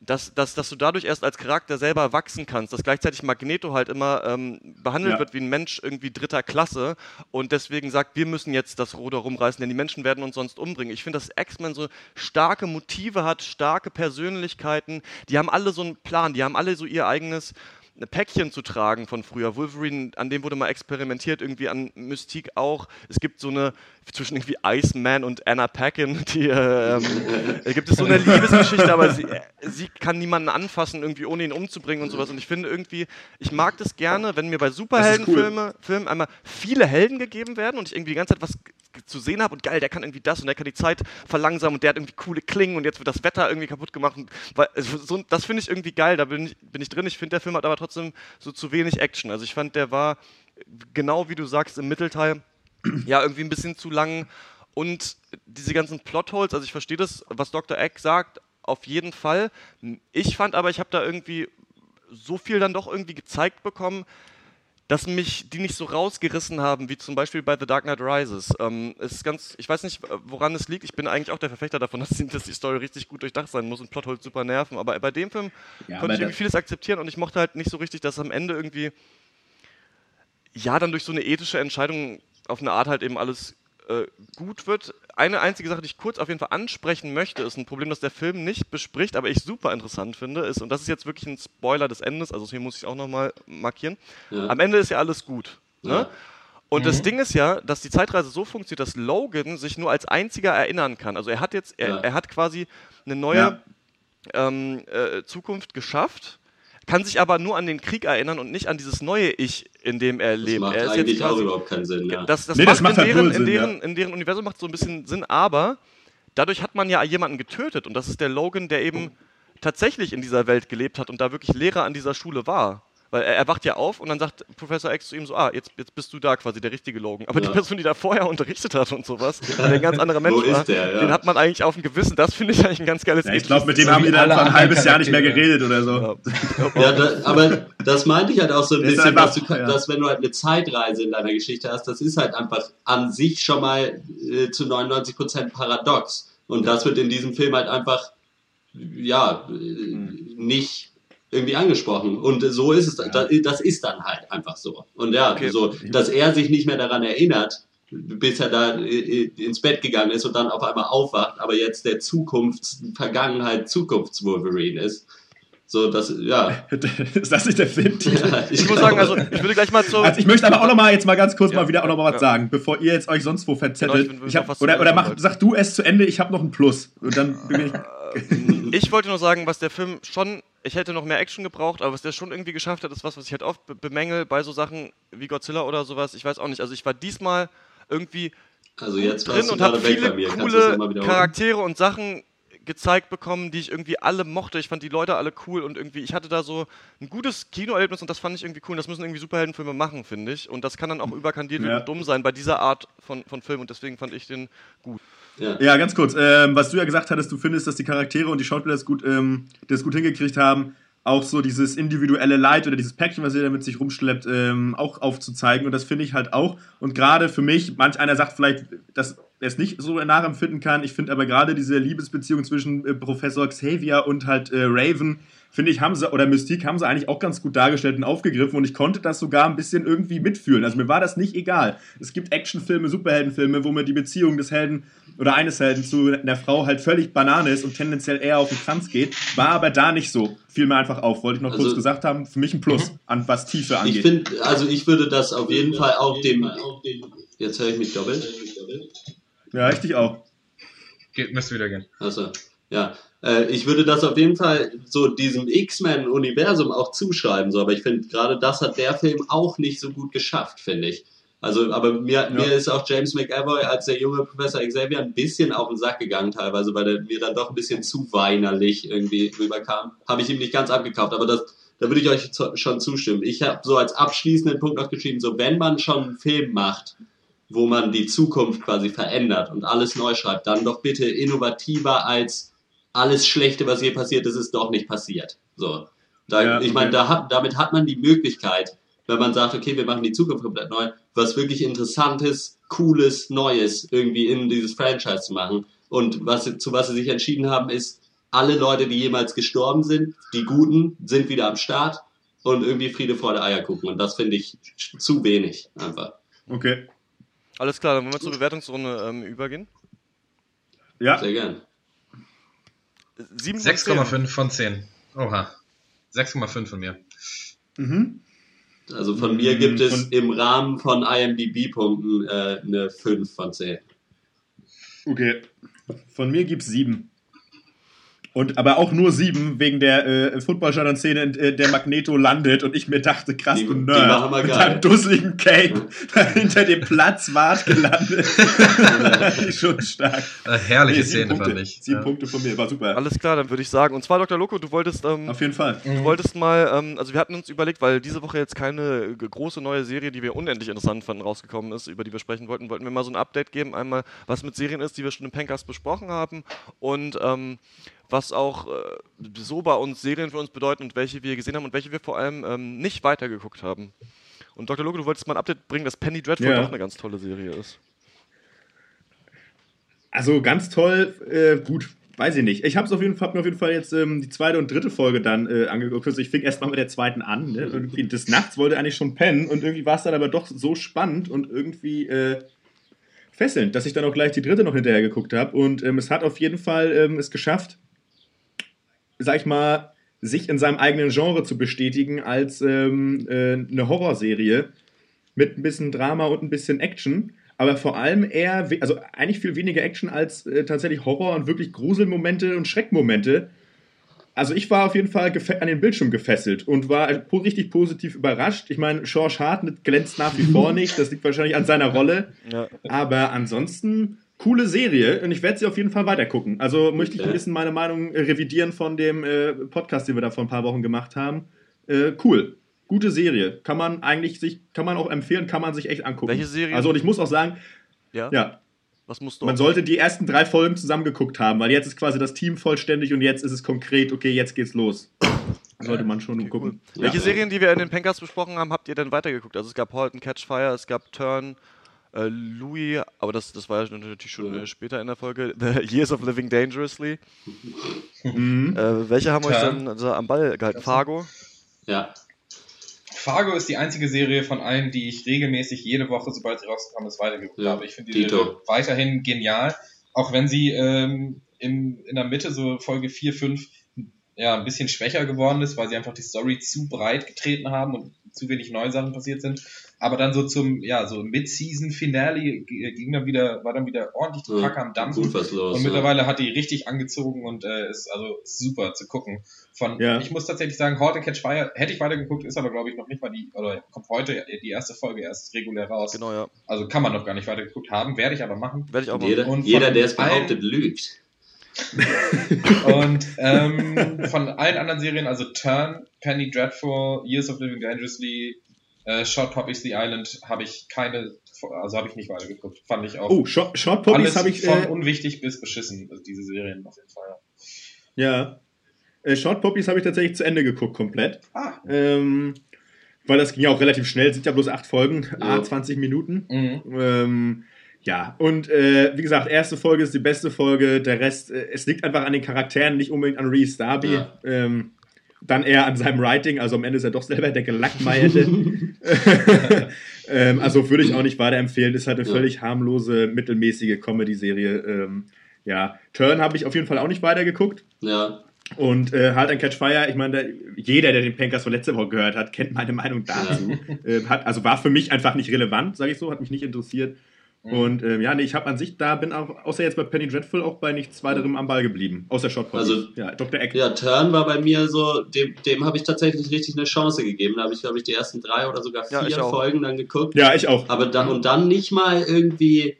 dass, dass, dass du dadurch erst als Charakter selber wachsen kannst, dass gleichzeitig Magneto halt immer ähm, behandelt ja. wird wie ein Mensch irgendwie dritter Klasse und deswegen sagt, wir müssen jetzt das Ruder rumreißen, denn die Menschen werden uns sonst umbringen. Ich finde, dass X-Men so starke Motive hat, starke Persönlichkeiten, die haben alle so einen Plan, die haben alle so ihr eigenes Päckchen zu tragen von früher. Wolverine, an dem wurde mal experimentiert, irgendwie an Mystik auch. Es gibt so eine, zwischen irgendwie Iceman und Anna Paquin, die, äh, äh, gibt es so eine Liebesgeschichte, aber sie, äh, sie kann niemanden anfassen, irgendwie ohne ihn umzubringen und sowas. Und ich finde irgendwie, ich mag das gerne, wenn mir bei Superheldenfilmen cool. einmal viele Helden gegeben werden und ich irgendwie die ganze Zeit was zu sehen habe und geil, der kann irgendwie das und der kann die Zeit verlangsamen und der hat irgendwie coole Klingen und jetzt wird das Wetter irgendwie kaputt gemacht. Und, weil, also so, das finde ich irgendwie geil, da bin ich, bin ich drin. Ich finde, der Film hat aber trotzdem so zu wenig Action. Also ich fand, der war genau wie du sagst im Mittelteil ja irgendwie ein bisschen zu lang und diese ganzen Plotholes, also ich verstehe das, was Dr. Egg sagt, auf jeden Fall. Ich fand aber, ich habe da irgendwie so viel dann doch irgendwie gezeigt bekommen, dass mich die nicht so rausgerissen haben, wie zum Beispiel bei The Dark Knight Rises. Ähm, ist ganz, ich weiß nicht, woran es liegt. Ich bin eigentlich auch der Verfechter davon, dass die, dass die Story richtig gut durchdacht sein muss und Plotholes super nerven. Aber bei dem Film ja, konnte ich irgendwie vieles akzeptieren und ich mochte halt nicht so richtig, dass am Ende irgendwie, ja, dann durch so eine ethische Entscheidung auf eine Art halt eben alles äh, gut wird. Eine einzige Sache, die ich kurz auf jeden Fall ansprechen möchte, ist ein Problem, das der Film nicht bespricht, aber ich super interessant finde, ist, und das ist jetzt wirklich ein Spoiler des Endes, also hier muss ich auch nochmal markieren, ja. am Ende ist ja alles gut. Ne? Ja. Und mhm. das Ding ist ja, dass die Zeitreise so funktioniert, dass Logan sich nur als einziger erinnern kann. Also er hat jetzt, er, ja. er hat quasi eine neue ähm, äh, Zukunft geschafft kann sich aber nur an den Krieg erinnern und nicht an dieses neue Ich, in dem er lebt. Das macht er eigentlich auch überhaupt keinen Sinn. Ja. Das, das, nee, das macht in, deren, Sinn, in, deren, ja. in deren Universum macht so ein bisschen Sinn, aber dadurch hat man ja jemanden getötet und das ist der Logan, der eben tatsächlich in dieser Welt gelebt hat und da wirklich Lehrer an dieser Schule war. Weil er, er wacht ja auf und dann sagt Professor X zu ihm so, ah, jetzt, jetzt bist du da quasi, der richtige Logan. Aber Ja. die Person, die da vorher unterrichtet hat und sowas, der ein ganz anderer Mensch war, der, ja? den hat man eigentlich auf dem Gewissen. Das finde ich eigentlich ein ganz geiles Ja, ich glaube, mit dem So haben die dann ein halbes Jahr nicht mehr geredet oder so. Ja. Ja, da, aber das meinte ich halt auch so ein bisschen, einfach- dass, du, ja. dass wenn du halt eine Zeitreise in deiner Geschichte hast, das ist halt einfach an sich schon mal äh, zu 99% paradox. Und das wird in diesem Film halt einfach, ja, äh, nicht irgendwie angesprochen. Und so ist es, das, das ist dann halt einfach so. Und ja, Okay. so, dass er sich nicht mehr daran erinnert, bis er da äh, ins Bett gegangen ist und dann auf einmal aufwacht, aber jetzt der Zukunfts-, Vergangenheit, Zukunfts-Wolverine ist. So, das, ja. ist das nicht der Filmtitel? Ja, Ich muss sagen, also ich würde gleich mal zu. Also ich möchte aber auch noch mal jetzt mal ganz kurz Ja, mal wieder auch noch mal was ja. sagen, bevor ihr jetzt euch sonst wo verzettelt. Genau, ich bin- ich hab, oder oder mach, sag du es zu Ende, ich habe noch ein Plus. Und dann bin ich, Ich wollte nur sagen, was der Film schon, ich hätte noch mehr Action gebraucht, aber was der schon irgendwie geschafft hat, ist was, was ich halt oft be- bemängel bei so Sachen wie Godzilla oder sowas. Ich weiß auch nicht. Also ich war diesmal irgendwie Also jetzt warst drin du und habe gerade weg viele coole nochmal? Charaktere und Sachen gezeigt bekommen, die ich irgendwie alle mochte. Ich fand die Leute alle cool und irgendwie, ich hatte da so ein gutes Kinoerlebnis und das fand ich irgendwie cool. Und das müssen irgendwie Superheldenfilme machen, finde ich. Und das kann dann auch überkandiert Ja. und dumm sein bei dieser Art von, von Film und deswegen fand ich den gut. Ja. Ja, ganz kurz. Ähm, was du ja gesagt hattest, du findest, dass die Charaktere und die Schauspieler das gut, ähm, das gut hingekriegt haben, auch so dieses individuelle Leid oder dieses Päckchen, was ihr damit sich rumschleppt, ähm, auch aufzuzeigen. Und das finde ich halt auch. Und gerade für mich, manch einer sagt vielleicht, dass er es nicht so nachempfinden kann. Ich finde aber gerade diese Liebesbeziehung zwischen äh, Professor Xavier und halt äh, Raven, finde ich, haben sie, oder Mystique haben sie eigentlich auch ganz gut dargestellt und aufgegriffen und ich konnte das sogar ein bisschen irgendwie mitfühlen. Also mir war das nicht egal. Es gibt Actionfilme, Superheldenfilme, wo mir die Beziehung des Helden oder eines Helden zu einer Frau halt völlig Banane ist und tendenziell eher auf den Kranz geht. War aber da nicht so. Fiel mir einfach auf. Wollte ich noch Also- kurz gesagt haben. Für mich ein Plus, an was Tiefe Ich angeht. finde, also ich würde das auf jeden Fall auch dem. Jetzt höre ich mich doppelt. Ja, richtig auch. Geht, müsste wieder gehen. Also, ja. Äh, ich würde das auf jeden Fall so diesem X-Men-Universum auch zuschreiben, so, aber ich finde, gerade das hat der Film auch nicht so gut geschafft, finde ich. Also, aber mir, mir ist auch James McAvoy als der junge Professor Xavier ein bisschen auf den Sack gegangen, teilweise, weil er mir dann doch ein bisschen zu weinerlich irgendwie rüberkam. Habe ich ihm nicht ganz abgekauft, aber das, da würde ich euch zu, schon zustimmen. Ich habe so als abschließenden Punkt noch geschrieben, so wenn man schon einen Film macht, wo man die Zukunft quasi verändert und alles neu schreibt, dann doch bitte innovativer als alles Schlechte, was je passiert ist, ist doch nicht passiert. So. Da, Ja, ich meine, okay. da hat, damit hat man die Möglichkeit, wenn man sagt, okay, wir machen die Zukunft komplett neu, was wirklich Interessantes, Cooles, Neues irgendwie in dieses Franchise zu machen. Und was, zu was sie sich entschieden haben, ist, alle Leute, die jemals gestorben sind, die Guten, sind wieder am Start und irgendwie Friede, Freude, Eier gucken. Und das finde ich zu wenig einfach. Okay. Alles klar, dann wollen wir zur Bewertungsrunde ähm, übergehen. Ja, Sehr gern. 7 von 10. 6,5 von 10. Oha. 6,5 von mir. mhm. Also von mir gibt es Von- im Rahmen von IMDb-Punkten äh, eine 5 von 10. okay. Von mir gibt's sieben. Und aber auch nur sieben wegen der äh, Footballstadion-Szene, in äh, der Magneto landet und ich mir dachte, krass, Die- du die Nerd. machen wir mit geil. einem dusseligen Cape hinter dem Platzwart gelandet. Schon stark. Äh, herrliche Nee, Szene, Punkte. fand ich. Sieben Ja. Punkte von mir, war super. Alles klar, dann würde ich sagen. Und zwar, Dr. Loco, du wolltest, ähm, Auf jeden Fall. du wolltest mal, ähm, also wir hatten uns überlegt, weil diese Woche jetzt keine g- große neue Serie, die wir unendlich interessant fanden, rausgekommen ist, über die wir sprechen wollten, wollten wir mal so ein Update geben. Einmal, was mit Serien ist, die wir schon im Pencast besprochen haben und ähm, was auch äh, so bei uns Serien für uns bedeuten und welche wir gesehen haben und welche wir vor allem ähm, nicht weitergeguckt haben. Und Dr. Loco, du wolltest mal ein Update bringen, dass Penny Dreadful Ja. doch eine ganz tolle Serie ist. Also ganz toll, äh, gut, weiß ich nicht. Ich habe auf jeden Fall, hab mir auf jeden Fall jetzt ähm, die zweite und dritte Folge dann äh, angeguckt. Also ich fing erst mal mit der zweiten an. Ne? Irgendwie des Nachts wollte eigentlich schon pennen und irgendwie war es dann aber doch so spannend und irgendwie äh, fesselnd, dass ich dann auch gleich die dritte noch hinterher geguckt habe. Und ähm, es hat auf jeden Fall ähm, es geschafft, sag ich mal, sich in seinem eigenen Genre zu bestätigen als ähm, äh, eine Horrorserie mit ein bisschen Drama und ein bisschen Action, aber vor allem eher, also eigentlich viel weniger Action als äh, tatsächlich Horror und wirklich Gruselmomente und Schreckmomente. Also ich war auf jeden Fall an den Bildschirm gefesselt und war po richtig positiv überrascht. Ich meine, George Hartnett glänzt nach wie vor nicht, das liegt wahrscheinlich an seiner Rolle, Ja. aber ansonsten coole Serie und ich werde sie auf jeden Fall weitergucken. Also möchte ich ein bisschen meine Meinung äh, revidieren von dem äh, Podcast, den wir da vor ein paar Wochen gemacht haben. Äh, cool. gute Serie. Kann man eigentlich sich, kann man auch empfehlen, kann man sich echt angucken. Welche Serie? Also und ich muss auch sagen, Ja? ja, Was musst du man sollte die ersten drei Folgen zusammengeguckt haben, weil jetzt ist quasi das Team vollständig und jetzt ist es konkret, okay, jetzt geht's los. Sollte man schon Okay, gucken. cool. Welche Serien, die wir in den Pankers besprochen haben, habt ihr denn weitergeguckt? Also es gab Halt and Catch Fire, es gab Turn, äh, Louis, aber das, das war ja natürlich schon Ja. äh, später in der Folge, The Years of Living Dangerously. Mhm. Äh, welche haben euch dann so am Ball gehalten? Fargo? Ja, Fargo ist die einzige Serie von allen, die ich regelmäßig jede Woche, sobald sie rausgekommen ist, weitergeguckt Ja, habe. Ich finde die Dito. Serie weiterhin genial, auch wenn sie ähm, im, in der Mitte, so Folge 4, 5, ja, ein bisschen schwächer geworden ist, weil sie einfach die Story zu breit getreten haben und zu wenig neue Sachen passiert sind. Aber dann so zum, ja, so Mid-Season-Finale g- ging dann wieder, war dann wieder ordentlich die Kacke am Dampfen. gut was los. Und ja. mittlerweile hat die richtig angezogen und äh, ist also super zu gucken. Von, Ja. Ich muss tatsächlich sagen, Halt and Catch Fire hätte ich weitergeguckt, ist aber glaube ich noch nicht mal die, oder kommt heute die erste Folge erst regulär raus. Genau, ja. Also kann man noch gar nicht weitergeguckt haben, werde ich aber machen. Werde ich auch mal. Jeder, Und jeder der es behauptet, lügt. Und ähm, von allen anderen Serien, also Turn, Penny Dreadful, Years of Living Dangerously, äh, Short Poppies The Island, habe ich keine, also habe ich nicht weitergeguckt. Fand ich auch Oh, Short, Short Poppies alles habe ich. von Äh, unwichtig bis beschissen, also diese Serien auf jeden Fall. ja. Äh, Short Poppies habe ich tatsächlich zu Ende geguckt, komplett. Ah, Ähm, weil das ging ja auch relativ schnell, sind ja bloß acht Folgen, Ja. ah, 20 Minuten. mhm. Ähm, ja, und äh, wie gesagt, erste Folge ist die beste Folge, der Rest, äh, es liegt einfach an den Charakteren, nicht unbedingt an Reese Darby. Ja. Ähm, dann eher an seinem Writing, also am Ende ist er doch selber der Gelackmeierte. ähm, also würde ich auch nicht weiterempfehlen, ist halt eine Ja. völlig harmlose, mittelmäßige Comedy-Serie. Ähm, ja, Turn habe ich auf jeden Fall auch nicht weitergeguckt. Ja, Und äh, Halt and Catch Fire, ich meine, jeder, der den Pankers von letzter Woche gehört hat, kennt meine Meinung dazu. äh, hat, also war für mich einfach nicht relevant, sage ich so, hat mich nicht interessiert. Mhm. Und ähm, ja, nee, ich habe an sich da, bin auch, außer jetzt bei Penny Dreadful, auch bei nichts weiterem am Ball geblieben. Außer Shot Also- ja, Dr. Eck. ja, Turn war bei mir so, dem, dem habe ich tatsächlich richtig eine Chance gegeben. Da habe ich, glaube ich, die ersten drei oder sogar Ja, vier auch. Folgen dann geguckt. Ja, ich auch. Aber dann und dann nicht mal irgendwie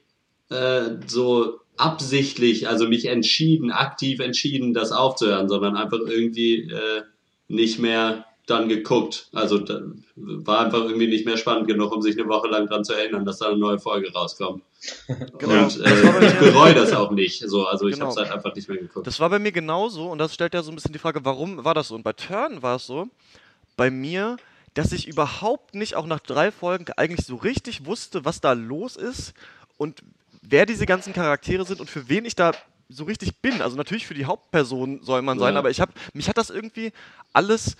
äh, so absichtlich, also mich entschieden, aktiv entschieden, das aufzuhören, sondern einfach irgendwie äh, nicht mehr dann geguckt. Also da, war einfach irgendwie nicht mehr spannend genug, um sich eine Woche lang dran zu erinnern, dass da eine neue Folge rauskommt. Genau. Und äh, ich bereue das auch nicht. So, also ich Genau. habe es halt einfach nicht mehr geguckt. Das war bei mir genauso und das stellt ja so ein bisschen die Frage, warum war das so? Und bei Turn war es so, bei mir, dass ich überhaupt nicht auch nach drei Folgen eigentlich so richtig wusste, was da los ist und wer diese ganzen Charaktere sind und für wen ich da so richtig bin. Also natürlich für die Hauptperson soll man sein, Ja. aber ich habe mich hat das irgendwie alles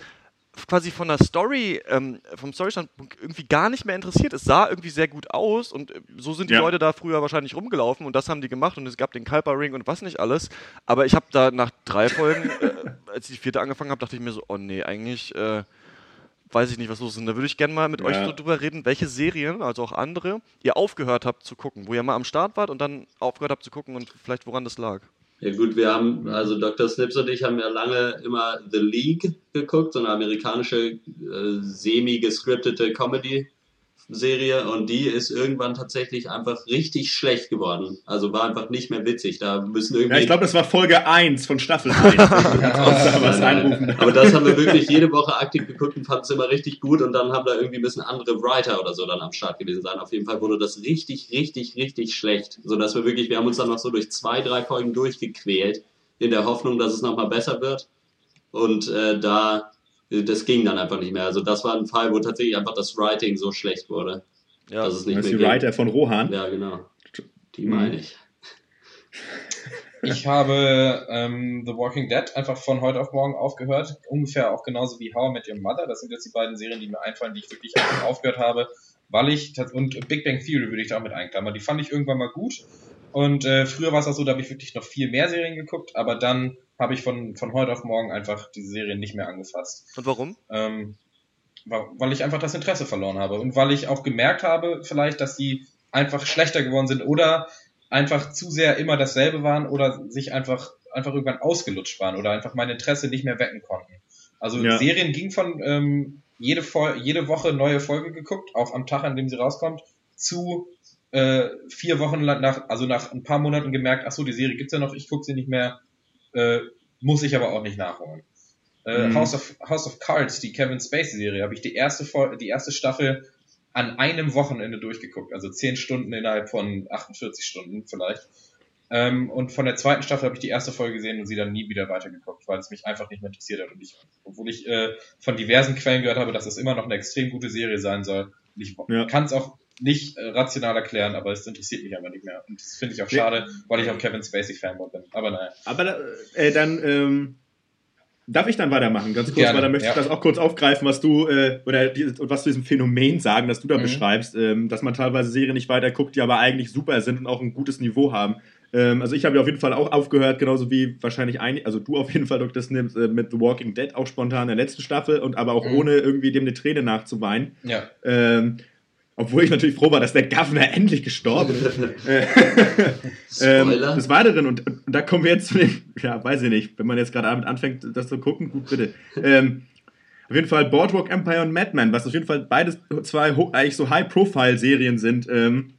quasi von der Story, ähm, vom Storystandpunkt irgendwie gar nicht mehr interessiert. Es sah irgendwie sehr gut aus und äh, so sind die Ja. Leute da früher wahrscheinlich rumgelaufen und das haben die gemacht und es gab den Kuiper Ring und was nicht alles. Aber ich habe da nach drei Folgen, äh, als ich die vierte angefangen habe, dachte ich mir so, oh nee, eigentlich äh, weiß ich nicht, was los ist. Und da würde ich gerne mal mit Ja. euch so drüber reden, welche Serien, also auch andere, ihr aufgehört habt zu gucken, wo ihr mal am Start wart und dann aufgehört habt zu gucken und vielleicht woran das lag. Ja gut, wir haben, also Dr. Snips und ich haben ja lange immer The League geguckt, so eine amerikanische äh, semi-gescriptete Comedy-Serie und die ist irgendwann tatsächlich einfach richtig schlecht geworden. Also war einfach nicht mehr witzig. Da müssen irgendwie... Ja, ich glaube, das war Folge 1 von Staffel 1. da. Aber das haben wir wirklich jede Woche aktiv geguckt und fanden es immer richtig gut und dann haben da irgendwie ein bisschen andere Writer oder so dann am Start gewesen sein. Auf jeden Fall wurde das richtig, richtig, richtig schlecht. So dass wir wirklich, wir haben uns dann noch so durch zwei, drei Folgen durchgequält, in der Hoffnung, dass es nochmal besser wird. Und äh, da, das ging dann einfach nicht mehr. Also das war ein Fall, wo tatsächlich einfach das Writing so schlecht wurde, Ja, dass es nicht Das ist die ging. Writer von Rohan. Ja, genau. Die Mhm. meine ich. Ich habe ähm, The Walking Dead einfach von heute auf morgen aufgehört. Ungefähr auch genauso wie How I Met Your Mother. Das sind jetzt die beiden Serien, die mir einfallen, die ich wirklich aufgehört habe. Weil ich, und Big Bang Theory würde ich da auch mit einklammern. Die fand ich irgendwann mal gut. Und äh, früher war es auch so, da habe ich wirklich noch viel mehr Serien geguckt. Aber dann habe ich von, von heute auf morgen einfach diese Serien nicht mehr angefasst. Und warum? Ähm, weil ich einfach das Interesse verloren habe. Und weil ich auch gemerkt habe, vielleicht, dass die einfach schlechter geworden sind oder einfach zu sehr immer dasselbe waren oder sich einfach, einfach irgendwann ausgelutscht waren oder einfach mein Interesse nicht mehr wecken konnten. Also Ja. Serien ging von ähm, jede, Fol jede Woche neue Folge geguckt, auch am Tag, an dem sie rauskommt, zu äh, vier Wochen lang nach, also nach ein paar Monaten gemerkt, ach so, die Serie gibt's ja noch, ich gucke sie nicht mehr, äh, muss ich aber auch nicht nachholen. Äh, mhm. House, of, House of Cards, die Kevin Spacey-Serie, habe ich die erste, die erste Staffel an einem Wochenende durchgeguckt. Also zehn Stunden innerhalb von 48 Stunden vielleicht. Ähm, und von der zweiten Staffel habe ich die erste Folge gesehen und sie dann nie wieder weitergeguckt, weil es mich einfach nicht mehr interessiert hat. Und ich, obwohl ich äh, von diversen Quellen gehört habe, dass es immer noch eine extrem gute Serie sein soll. Ich ja. kann es auch nicht äh, rational erklären, aber es interessiert mich einfach nicht mehr. Und das finde ich auch schade, weil ich auch Kevin Spacey Fanboy bin. Aber naja. Aber äh, dann ähm, darf ich dann weitermachen, ganz kurz, Gerne, weil dann möchte ja. ich das auch kurz aufgreifen, was du äh, oder die, was zu diesem Phänomen sagen, das du da mhm. beschreibst, ähm, dass man teilweise Serien nicht weiter guckt, die aber eigentlich super sind und auch ein gutes Niveau haben. Ähm, also ich habe ja auf jeden Fall auch aufgehört, genauso wie wahrscheinlich ein, also du auf jeden Fall, Dr. Snips, äh, mit The Walking Dead auch spontan in der letzten Staffel und aber auch mhm. ohne irgendwie dem eine Träne nachzuweinen. Ja. Ähm, obwohl ich natürlich froh war, dass der Governor endlich gestorben ist. ähm, des Weiteren, und, und, da kommen wir jetzt zu dem, ja, weiß ich nicht, wenn man jetzt gerade damit anfängt, das zu gucken, gut, bitte. Ähm, auf jeden Fall Boardwalk Empire und Madman, was auf jeden Fall beides zwei eigentlich so High-Profile-Serien sind, ähm,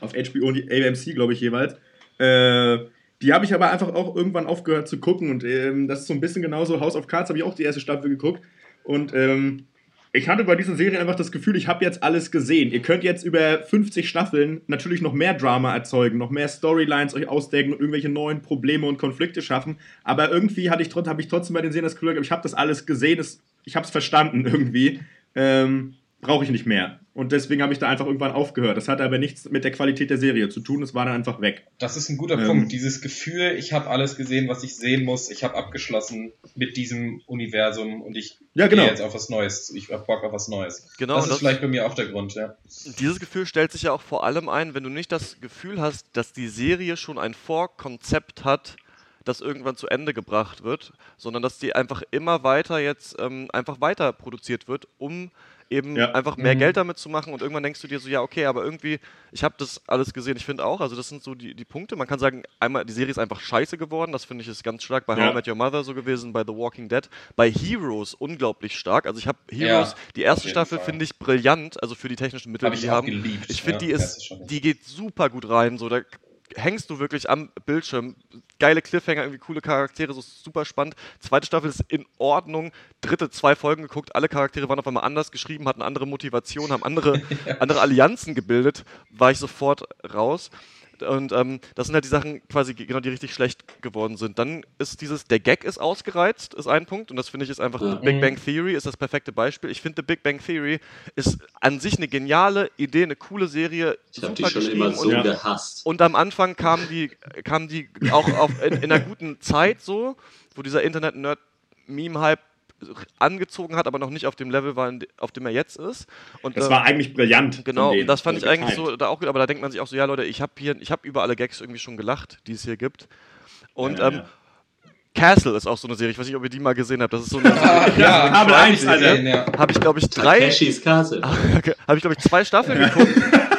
auf HBO und AMC, glaube ich, jeweils. Äh, die habe ich aber einfach auch irgendwann aufgehört zu gucken und ähm, das ist so ein bisschen genauso. House of Cards habe ich auch die erste Staffel geguckt und ähm, ich hatte bei dieser Serie einfach das Gefühl, ich habe jetzt alles gesehen. Ihr könnt jetzt über 50 Staffeln natürlich noch mehr Drama erzeugen, noch mehr Storylines euch ausdenken und irgendwelche neuen Probleme und Konflikte schaffen. Aber irgendwie hatte ich, habe ich trotzdem bei den Serien das Gefühl, ich habe das alles gesehen, ich habe es verstanden irgendwie. Ähm, brauche ich nicht mehr. Und deswegen habe ich da einfach irgendwann aufgehört. Das hat aber nichts mit der Qualität der Serie zu tun, es war dann einfach weg. Das ist ein guter ähm, Punkt. Dieses Gefühl, ich habe alles gesehen, was ich sehen muss, ich habe abgeschlossen mit diesem Universum und ich ja, genau. gehe jetzt auf was Neues. Ich habe Bock auf was Neues. Genau, das ist das vielleicht bei mir auch der Grund, ja. Dieses Gefühl stellt sich ja auch vor allem ein, wenn du nicht das Gefühl hast, dass die Serie schon ein Vorkonzept hat, das irgendwann zu Ende gebracht wird, sondern dass die einfach immer weiter jetzt ähm, einfach weiter produziert wird, um eben ja. einfach mehr mhm. Geld damit zu machen und irgendwann denkst du dir so, ja, okay, aber irgendwie, ich habe das alles gesehen, ich finde auch, also das sind so die, die Punkte, man kann sagen, einmal, die Serie ist einfach scheiße geworden, das finde ich ist ganz stark bei ja. How I Met Your Mother so gewesen, bei The Walking Dead, bei Heroes unglaublich stark, also ich habe Heroes, ja, die erste Staffel finde ich brillant, also für die technischen Mittel, hab die die haben. Geliebt. Ich finde, die ist, die geht super gut rein, so, da hängst du wirklich am Bildschirm. Geile Cliffhanger, irgendwie coole Charaktere, so super spannend. Zweite Staffel ist in Ordnung. Dritte, zwei Folgen geguckt. Alle Charaktere waren auf einmal anders geschrieben, hatten andere Motivationen, haben andere, andere Allianzen gebildet. War ich sofort raus. Und ähm, das sind halt die Sachen quasi, genau, die richtig schlecht geworden sind. Dann ist dieses, der Gag ist ausgereizt, ist ein Punkt. Und das finde ich ist einfach, ja. Big Bang Theory ist das perfekte Beispiel. Ich finde, Big Bang Theory ist an sich eine geniale Idee, eine coole Serie. Ich habe die schon immer so und, gehasst. Und am Anfang kamen die, kamen die auch auf, in, in einer guten Zeit so, wo dieser Internet-Nerd-Meme-Hype angezogen hat, aber noch nicht auf dem Level war, auf dem er jetzt ist. Und, das äh, war eigentlich brillant. Genau, und das fand ich eigentlich so, da auch gut, aber da denkt man sich auch so, ja Leute, ich habe hier, ich habe über alle Gags irgendwie schon gelacht, die es hier gibt. Und ja, ja, ähm, Castle ist auch so eine Serie. Ich weiß nicht, ob ihr die mal gesehen habt. Das ist so eine Serie. ja, Kabel 1, ja. Habe ich, glaube ich, drei. Takeshis Castle. Habe ich, glaube ich, zwei Staffeln geguckt.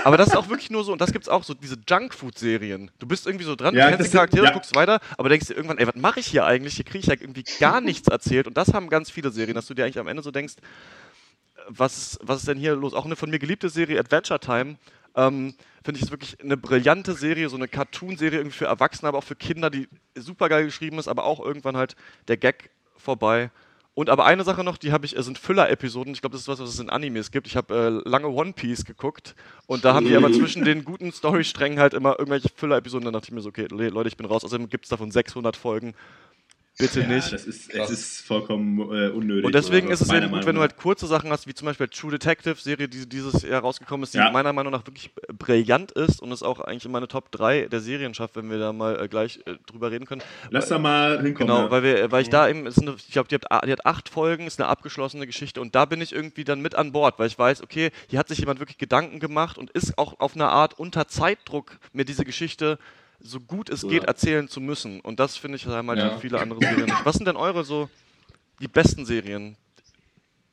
Aber das ist auch wirklich nur so, und das gibt es auch so, diese Junkfood-Serien. Du bist irgendwie so dran, ja, du kennst die Charaktere, ja. guckst weiter, aber denkst dir irgendwann, ey, was mache ich hier eigentlich? Hier kriege ich ja irgendwie gar nichts erzählt. Und das haben ganz viele Serien, dass du dir eigentlich am Ende so denkst, was, was ist denn hier los? Auch eine von mir geliebte Serie, Adventure Time, ähm, finde ich ist wirklich eine brillante Serie, so eine Cartoon-Serie irgendwie für Erwachsene, aber auch für Kinder, die super geil geschrieben ist, aber auch irgendwann halt der Gag vorbei. Und aber eine Sache noch, die habe ich, äh, sind Füller-Episoden. Ich glaube, das ist was, was es in Animes gibt. Ich habe äh, lange One Piece geguckt und da haben die aber zwischen den guten Story-Strängen halt immer irgendwelche Füller-Episoden. Dann dachte ich mir so, okay, Leute, ich bin raus. Außerdem gibt es davon 600 Folgen. Bitte ja, nicht. Das ist, es ist vollkommen äh, unnötig. Und deswegen ist es eben gut, wenn du halt kurze Sachen hast, wie zum Beispiel True Detective, Serie, die dieses Jahr rausgekommen ist, die ja. meiner Meinung nach wirklich brillant ist und es auch eigentlich in meine Top 3 der Serien schafft, wenn wir da mal äh, gleich äh, drüber reden können. Lass da mal hinkommen. Genau, weil, wir, weil ich da eben, eine, ich glaube, die, die, hat acht Folgen, ist eine abgeschlossene Geschichte und da bin ich irgendwie dann mit an Bord, weil ich weiß, okay, hier hat sich jemand wirklich Gedanken gemacht und ist auch auf eine Art unter Zeitdruck mir diese Geschichte so gut es geht erzählen zu müssen. Und das finde ich haben halt ja. viele andere Serien nicht. Was sind denn eure so die besten Serien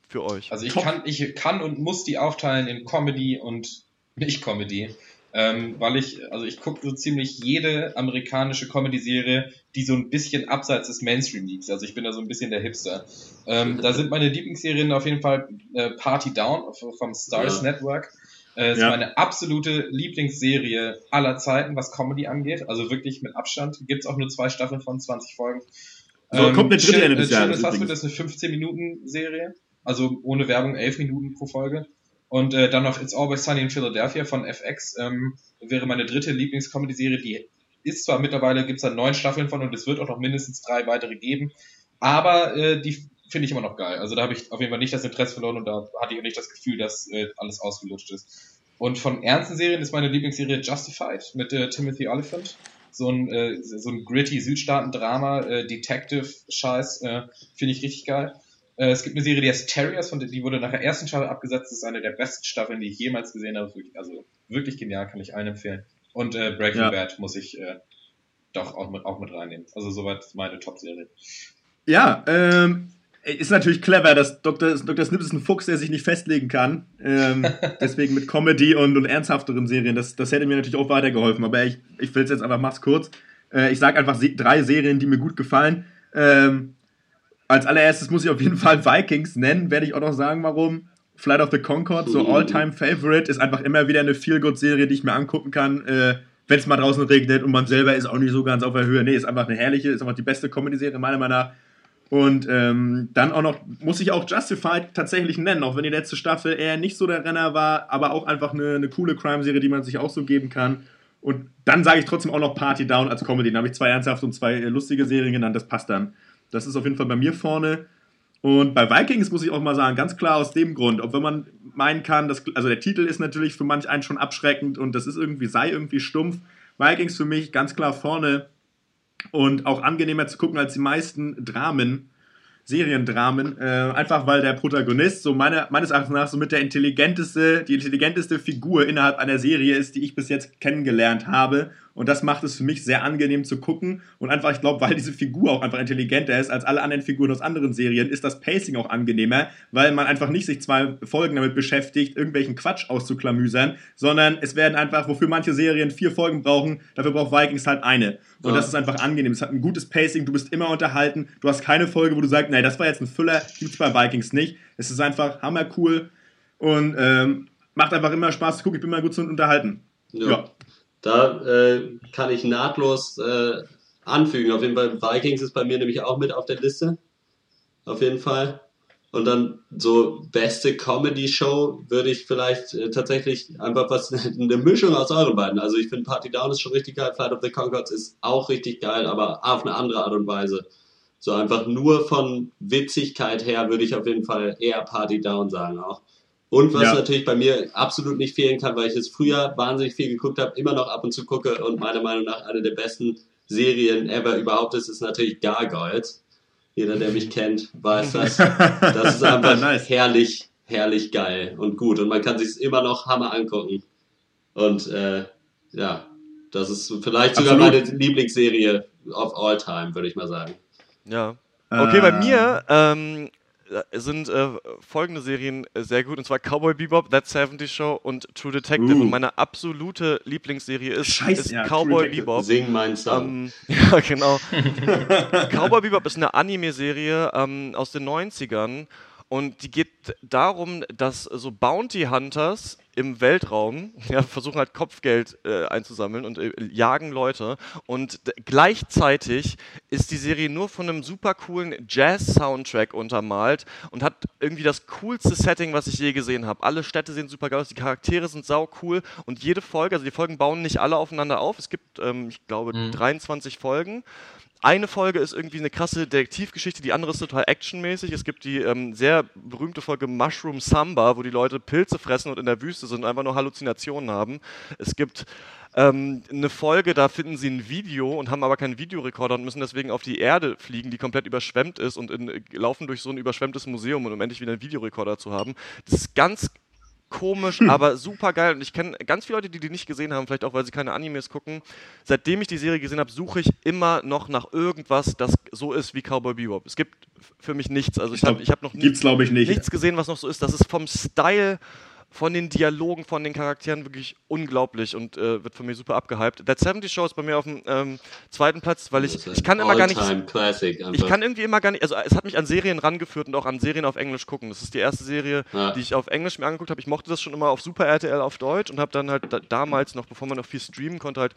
für euch? Also ich kann, ich kann und muss die aufteilen in Comedy und Nicht-Comedy. Ähm, weil ich, also ich gucke so ziemlich jede amerikanische Comedy-Serie, die so ein bisschen abseits des Mainstream liegt. Also ich bin da so ein bisschen der Hipster. Ähm, da sind meine Lieblingsserien auf jeden Fall äh, Party Down vom Stars ja. Network. Äh, ist ja. meine absolute Lieblingsserie aller Zeiten, was Comedy angeht. Also wirklich mit Abstand. Gibt es auch nur zwei Staffeln von 20 Folgen. So, ähm, kommt eine dritte Ende des Jahres. Hospital ist eine 15-Minuten-Serie, also ohne Werbung 11 Minuten pro Folge. Und äh, dann noch It's Always Sunny in Philadelphia von FX ähm, wäre meine dritte Lieblings-Comedy-Serie. Die ist zwar mittlerweile, gibt es da neun Staffeln von und es wird auch noch mindestens drei weitere geben, aber äh, die finde ich immer noch geil. Also da habe ich auf jeden Fall nicht das Interesse verloren und da hatte ich auch nicht das Gefühl, dass äh, alles ausgelutscht ist. Und von ernsten Serien ist meine Lieblingsserie Justified mit äh, Timothy Oliphant. So ein, äh, so ein gritty Südstaaten-Drama, äh, Detective-Scheiß, äh, finde ich richtig geil. Äh, es gibt eine Serie, die heißt Terriers, von der, die wurde nach der ersten Staffel abgesetzt. Das ist eine der besten Staffeln, die ich jemals gesehen habe. Also wirklich genial, kann ich allen empfehlen. Und äh, Breaking ja. Bad muss ich äh, doch auch mit, auch mit reinnehmen. Also soweit meine Top-Serie. Ja, ähm, ist natürlich clever, dass Dr. Dr. Snips ist ein Fuchs, der sich nicht festlegen kann. Ähm, deswegen mit Comedy und, und ernsthafteren Serien. Das, das hätte mir natürlich auch weitergeholfen. Aber ich, ich will es jetzt einfach, mach's kurz. Äh, ich sag einfach se drei Serien, die mir gut gefallen. Ähm, als allererstes muss ich auf jeden Fall Vikings nennen. Werde ich auch noch sagen, warum. Flight of the Concord, so all-time favorite, ist einfach immer wieder eine Feel-Good-Serie, die ich mir angucken kann. Äh, wenn es mal draußen regnet und man selber ist auch nicht so ganz auf der Höhe. Nee, ist einfach eine herrliche, ist einfach die beste Comedy-Serie meiner Meinung nach. Und ähm, dann auch noch, muss ich auch Justified tatsächlich nennen, auch wenn die letzte Staffel eher nicht so der Renner war, aber auch einfach eine, eine coole Crime-Serie, die man sich auch so geben kann. Und dann sage ich trotzdem auch noch Party Down als Comedy. Dann habe ich zwei ernsthafte und zwei lustige Serien genannt, das passt dann. Das ist auf jeden Fall bei mir vorne. Und bei Vikings muss ich auch mal sagen, ganz klar aus dem Grund, ob wenn man meinen kann, dass, also der Titel ist natürlich für manch einen schon abschreckend und das ist irgendwie, sei irgendwie stumpf. Vikings für mich ganz klar vorne und auch angenehmer zu gucken als die meisten Dramen. Seriendramen, äh, einfach weil der Protagonist so meine, meines Erachtens nach so mit der intelligenteste, die intelligenteste Figur innerhalb einer Serie ist, die ich bis jetzt kennengelernt habe und das macht es für mich sehr angenehm zu gucken. Und einfach, ich glaube, weil diese Figur auch einfach intelligenter ist als alle anderen Figuren aus anderen Serien, ist das Pacing auch angenehmer, weil man einfach nicht sich zwei Folgen damit beschäftigt, irgendwelchen Quatsch auszuklamüsern, sondern es werden einfach, wofür manche Serien vier Folgen brauchen, dafür braucht Vikings halt eine. Und ja. das ist einfach angenehm. Es hat ein gutes Pacing, du bist immer unterhalten, du hast keine Folge, wo du sagst, nee, das war jetzt ein Füller, gibt's bei Vikings nicht. Es ist einfach hammer cool und ähm, macht einfach immer Spaß zu gucken. Ich bin mal gut zu unterhalten. ja. ja. Da äh, kann ich nahtlos äh, anfügen. Auf jeden Fall, Vikings ist bei mir nämlich auch mit auf der Liste. Auf jeden Fall. Und dann so beste Comedy-Show würde ich vielleicht äh, tatsächlich einfach was, eine Mischung aus euren beiden. Also ich finde Party Down ist schon richtig geil, Flight of the Concords ist auch richtig geil, aber auf eine andere Art und Weise. So einfach nur von Witzigkeit her würde ich auf jeden Fall eher Party Down sagen auch. Und was ja. natürlich bei mir absolut nicht fehlen kann, weil ich es früher wahnsinnig viel geguckt habe, immer noch ab und zu gucke und meiner Meinung nach eine der besten Serien ever überhaupt ist, ist natürlich Gargoyles. Jeder, der mich kennt, weiß das. Das ist einfach nice. herrlich, herrlich geil und gut. Und man kann sich immer noch Hammer angucken. Und äh, ja, das ist vielleicht sogar Absolut. meine Lieblingsserie of all time, würde ich mal sagen. Ja. Okay, äh, bei mir ähm, sind äh, folgende Serien äh, sehr gut, und zwar Cowboy Bebop, That 70 Show und True Detective. Uh. Und meine absolute Lieblingsserie ist, Scheiße, ist ja, Cowboy Bebop. Sing mein Song. Ähm, ja, genau. Cowboy Bebop ist eine Anime-Serie ähm, aus den 90ern und die geht darum, dass so Bounty Hunters im Weltraum ja, versuchen halt Kopfgeld äh, einzusammeln und äh, jagen Leute. Und gleichzeitig ist die Serie nur von einem super coolen Jazz-Soundtrack untermalt und hat irgendwie das coolste Setting, was ich je gesehen habe. Alle Städte sehen super geil aus, die Charaktere sind sau cool und jede Folge, also die Folgen bauen nicht alle aufeinander auf. Es gibt, ähm, ich glaube, mhm. 23 Folgen eine Folge ist irgendwie eine krasse Detektivgeschichte, die andere ist total actionmäßig. Es gibt die ähm, sehr berühmte Folge Mushroom Samba, wo die Leute Pilze fressen und in der Wüste sind und einfach nur Halluzinationen haben. Es gibt ähm, eine Folge, da finden sie ein Video und haben aber keinen Videorekorder und müssen deswegen auf die Erde fliegen, die komplett überschwemmt ist und in, laufen durch so ein überschwemmtes Museum, um endlich wieder einen Videorekorder zu haben. Das ist ganz komisch, hm. aber super geil. Und ich kenne ganz viele Leute, die die nicht gesehen haben, vielleicht auch, weil sie keine Animes gucken. Seitdem ich die Serie gesehen habe, suche ich immer noch nach irgendwas, das so ist wie Cowboy Bebop. Es gibt für mich nichts. Also ich habe hab noch nie, ich, nicht. nichts gesehen, was noch so ist. Das ist vom Style von den Dialogen, von den Charakteren wirklich unglaublich und äh, wird von mir super abgehypt. That 70 Show ist bei mir auf dem ähm, zweiten Platz, weil ich, ich kann immer gar nicht. Classic ich kann irgendwie immer gar nicht, also es hat mich an Serien rangeführt und auch an Serien auf Englisch gucken. Das ist die erste Serie, ja. die ich auf Englisch mir angeguckt habe. Ich mochte das schon immer auf Super RTL auf Deutsch und habe dann halt da, damals noch, bevor man noch viel streamen konnte, halt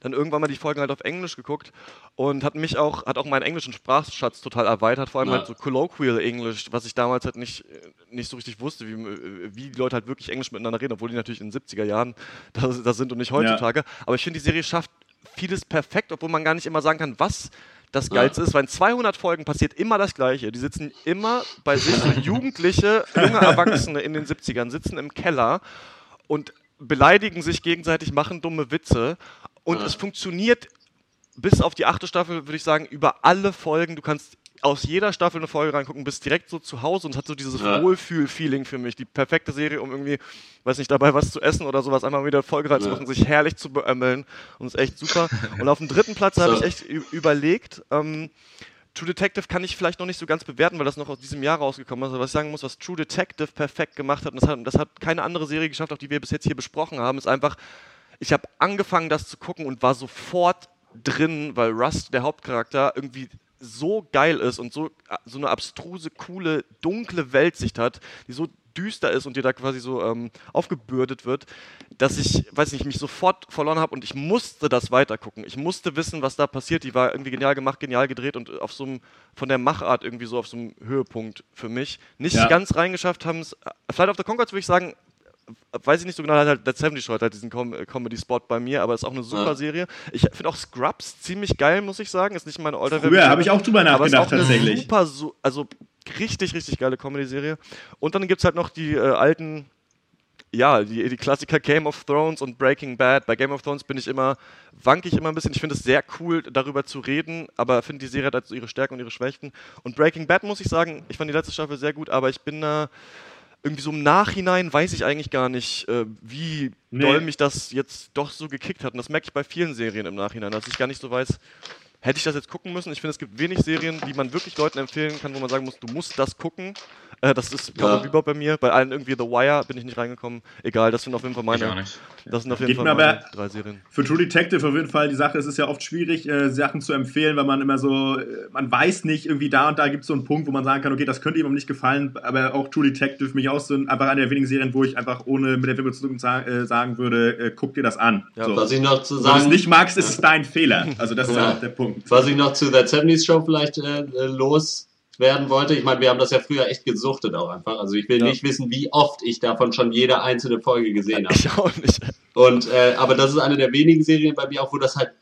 dann irgendwann mal die Folgen halt auf Englisch geguckt und hat mich auch, hat auch meinen englischen Sprachschatz total erweitert, vor allem Ja. halt so Colloquial English, was ich damals halt nicht, nicht so richtig wusste, wie, wie die Leute halt wirklich Englisch miteinander reden, obwohl die natürlich in den 70er Jahren da, da sind und nicht heutzutage. Aber ich finde, die Serie schafft vieles perfekt, obwohl man gar nicht immer sagen kann, was das Ja. Geilste ist, weil in 200 Folgen passiert immer das Gleiche. Die sitzen immer bei sich, so Jugendliche, junge Erwachsene in den 70ern, sitzen im Keller und beleidigen sich gegenseitig, machen dumme Witze. Und Ja. es funktioniert bis auf die achte Staffel, würde ich sagen, über alle Folgen. Du kannst aus jeder Staffel eine Folge reingucken, bist direkt so zu Hause und es hat so dieses Ja. Wohlfühl-Feeling für mich. Die perfekte Serie, um irgendwie, weiß nicht, dabei was zu essen oder sowas, einmal wieder Folge reinzumachen, sich herrlich zu beömmeln. Und ist echt super. Und auf dem dritten Platz habe So. ich echt überlegt, ähm, True Detective kann ich vielleicht noch nicht so ganz bewerten, weil das noch aus diesem Jahr rausgekommen ist. Aber was ich sagen muss, was True Detective perfekt gemacht hat, und das hat, das hat keine andere Serie geschafft, auch die wir bis jetzt hier besprochen haben, ist einfach, ich habe angefangen, das zu gucken und war sofort drin, weil Rust, der Hauptcharakter, irgendwie so geil ist und so, so eine abstruse, coole, dunkle Weltsicht hat, die so düster ist und dir da quasi so ähm, aufgebürdet wird, dass ich, weiß nicht, mich sofort verloren habe und ich musste das weitergucken. Ich musste wissen, was da passiert. Die war irgendwie genial gemacht, genial gedreht und auf so einem, von der Machart irgendwie so auf so einem Höhepunkt für mich. Nicht Ja. ganz reingeschafft haben es. Flight of the Conchords würde ich sagen, weiß ich nicht so genau, hat halt Dead 70 Show hat halt diesen Com Comedy-Spot bei mir, aber ist auch eine super Ja. Serie. Ich finde auch Scrubs ziemlich geil, muss ich sagen. Ist nicht meine all Früher habe ich auch drüber aber ist nachgedacht, auch eine tatsächlich. super, su- also richtig, richtig geile Comedy-Serie. Und dann gibt es halt noch die äh, alten, ja, die, die Klassiker Game of Thrones und Breaking Bad. Bei Game of Thrones bin ich immer, wanke ich immer ein bisschen. Ich finde es sehr cool, darüber zu reden, aber finde die Serie hat halt so ihre Stärken und ihre Schwächen. Und Breaking Bad muss ich sagen, ich fand die letzte Staffel sehr gut, aber ich bin da irgendwie so im Nachhinein weiß ich eigentlich gar nicht, äh, wie Nee. doll mich das jetzt doch so gekickt hat. Und das merke ich bei vielen Serien im Nachhinein, dass ich gar nicht so weiß, hätte ich das jetzt gucken müssen. Ich finde, es gibt wenig Serien, die man wirklich Leuten empfehlen kann, wo man sagen muss, du musst das gucken. Äh, das ist Ja. Cowboy Bebop bei mir. Bei allen irgendwie The Wire bin ich nicht reingekommen. Egal, das sind auf jeden Fall Ich auch meine, nicht. das sind auf jeden Geht Fall meine aber- drei Serien. Für True Detective auf jeden Fall die Sache, es ist ja oft schwierig, äh, Sachen zu empfehlen, weil man immer so, äh, man weiß nicht, irgendwie da und da gibt es so einen Punkt, wo man sagen kann, okay, das könnte jemandem nicht gefallen, aber auch True Detective mich auch so einfach eine der wenigen Serien, wo ich einfach ohne mit der Wimpel zu zucken sa äh, sagen würde, äh, guck dir das an. Ja, so. Was ich noch zu Wenn du es sagen, nicht magst, ist es dein Fehler. Also das ist Ja. ja auch der Punkt. was ich noch zu der 70s Show vielleicht äh, äh, loswerden wollte, ich meine, wir haben das ja früher echt gesuchtet auch einfach. Also ich will Ja. nicht wissen, wie oft ich davon schon jede einzelne Folge gesehen habe. Ich auch nicht. Und äh, aber das ist eine der wenigen Serien bei mir auch, wo das halt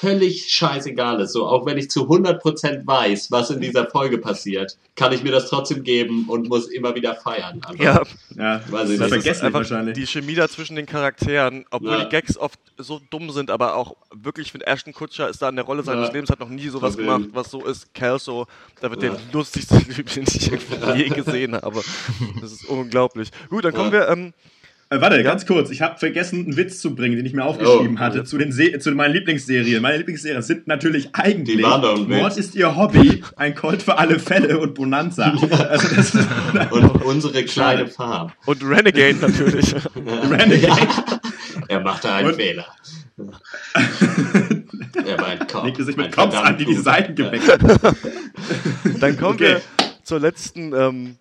völlig scheißegal ist. So, auch wenn ich zu 100% weiß, was in dieser Folge passiert, kann ich mir das trotzdem geben und muss immer wieder feiern. Einfach. Ja, Ja, Weiß ich das nicht. ist einfach wahrscheinlich. die Chemie da zwischen den Charakteren, obwohl Ja. die Gags oft so dumm sind, aber auch wirklich, ich finde, Ashton Kutscher ist da in der Rolle seines Ja. Lebens, hat noch nie sowas gemacht, was so ist. Kelso, da wird Ja. der lustigste Typ, den ich je gesehen habe. Das ist unglaublich. Gut, dann kommen Ja. wir, ähm, Äh, warte, Ja? ganz kurz. Ich habe vergessen, einen Witz zu bringen, den ich mir aufgeschrieben Oh. hatte, zu, den Se zu meinen Lieblingsserien. Meine Lieblingsserien sind natürlich eigentlich Mord ist ihr Hobby, ein Colt für alle Fälle und Bonanza. Also das ist Und unsere kleine Farm. und Renegade natürlich. Renegade. Er machte einen Und- Fehler. er war ein Kopf. legte sich mit Cops an, die die Seiten guter. geweckt. Dann kommen Okay. wir zur letzten ähm,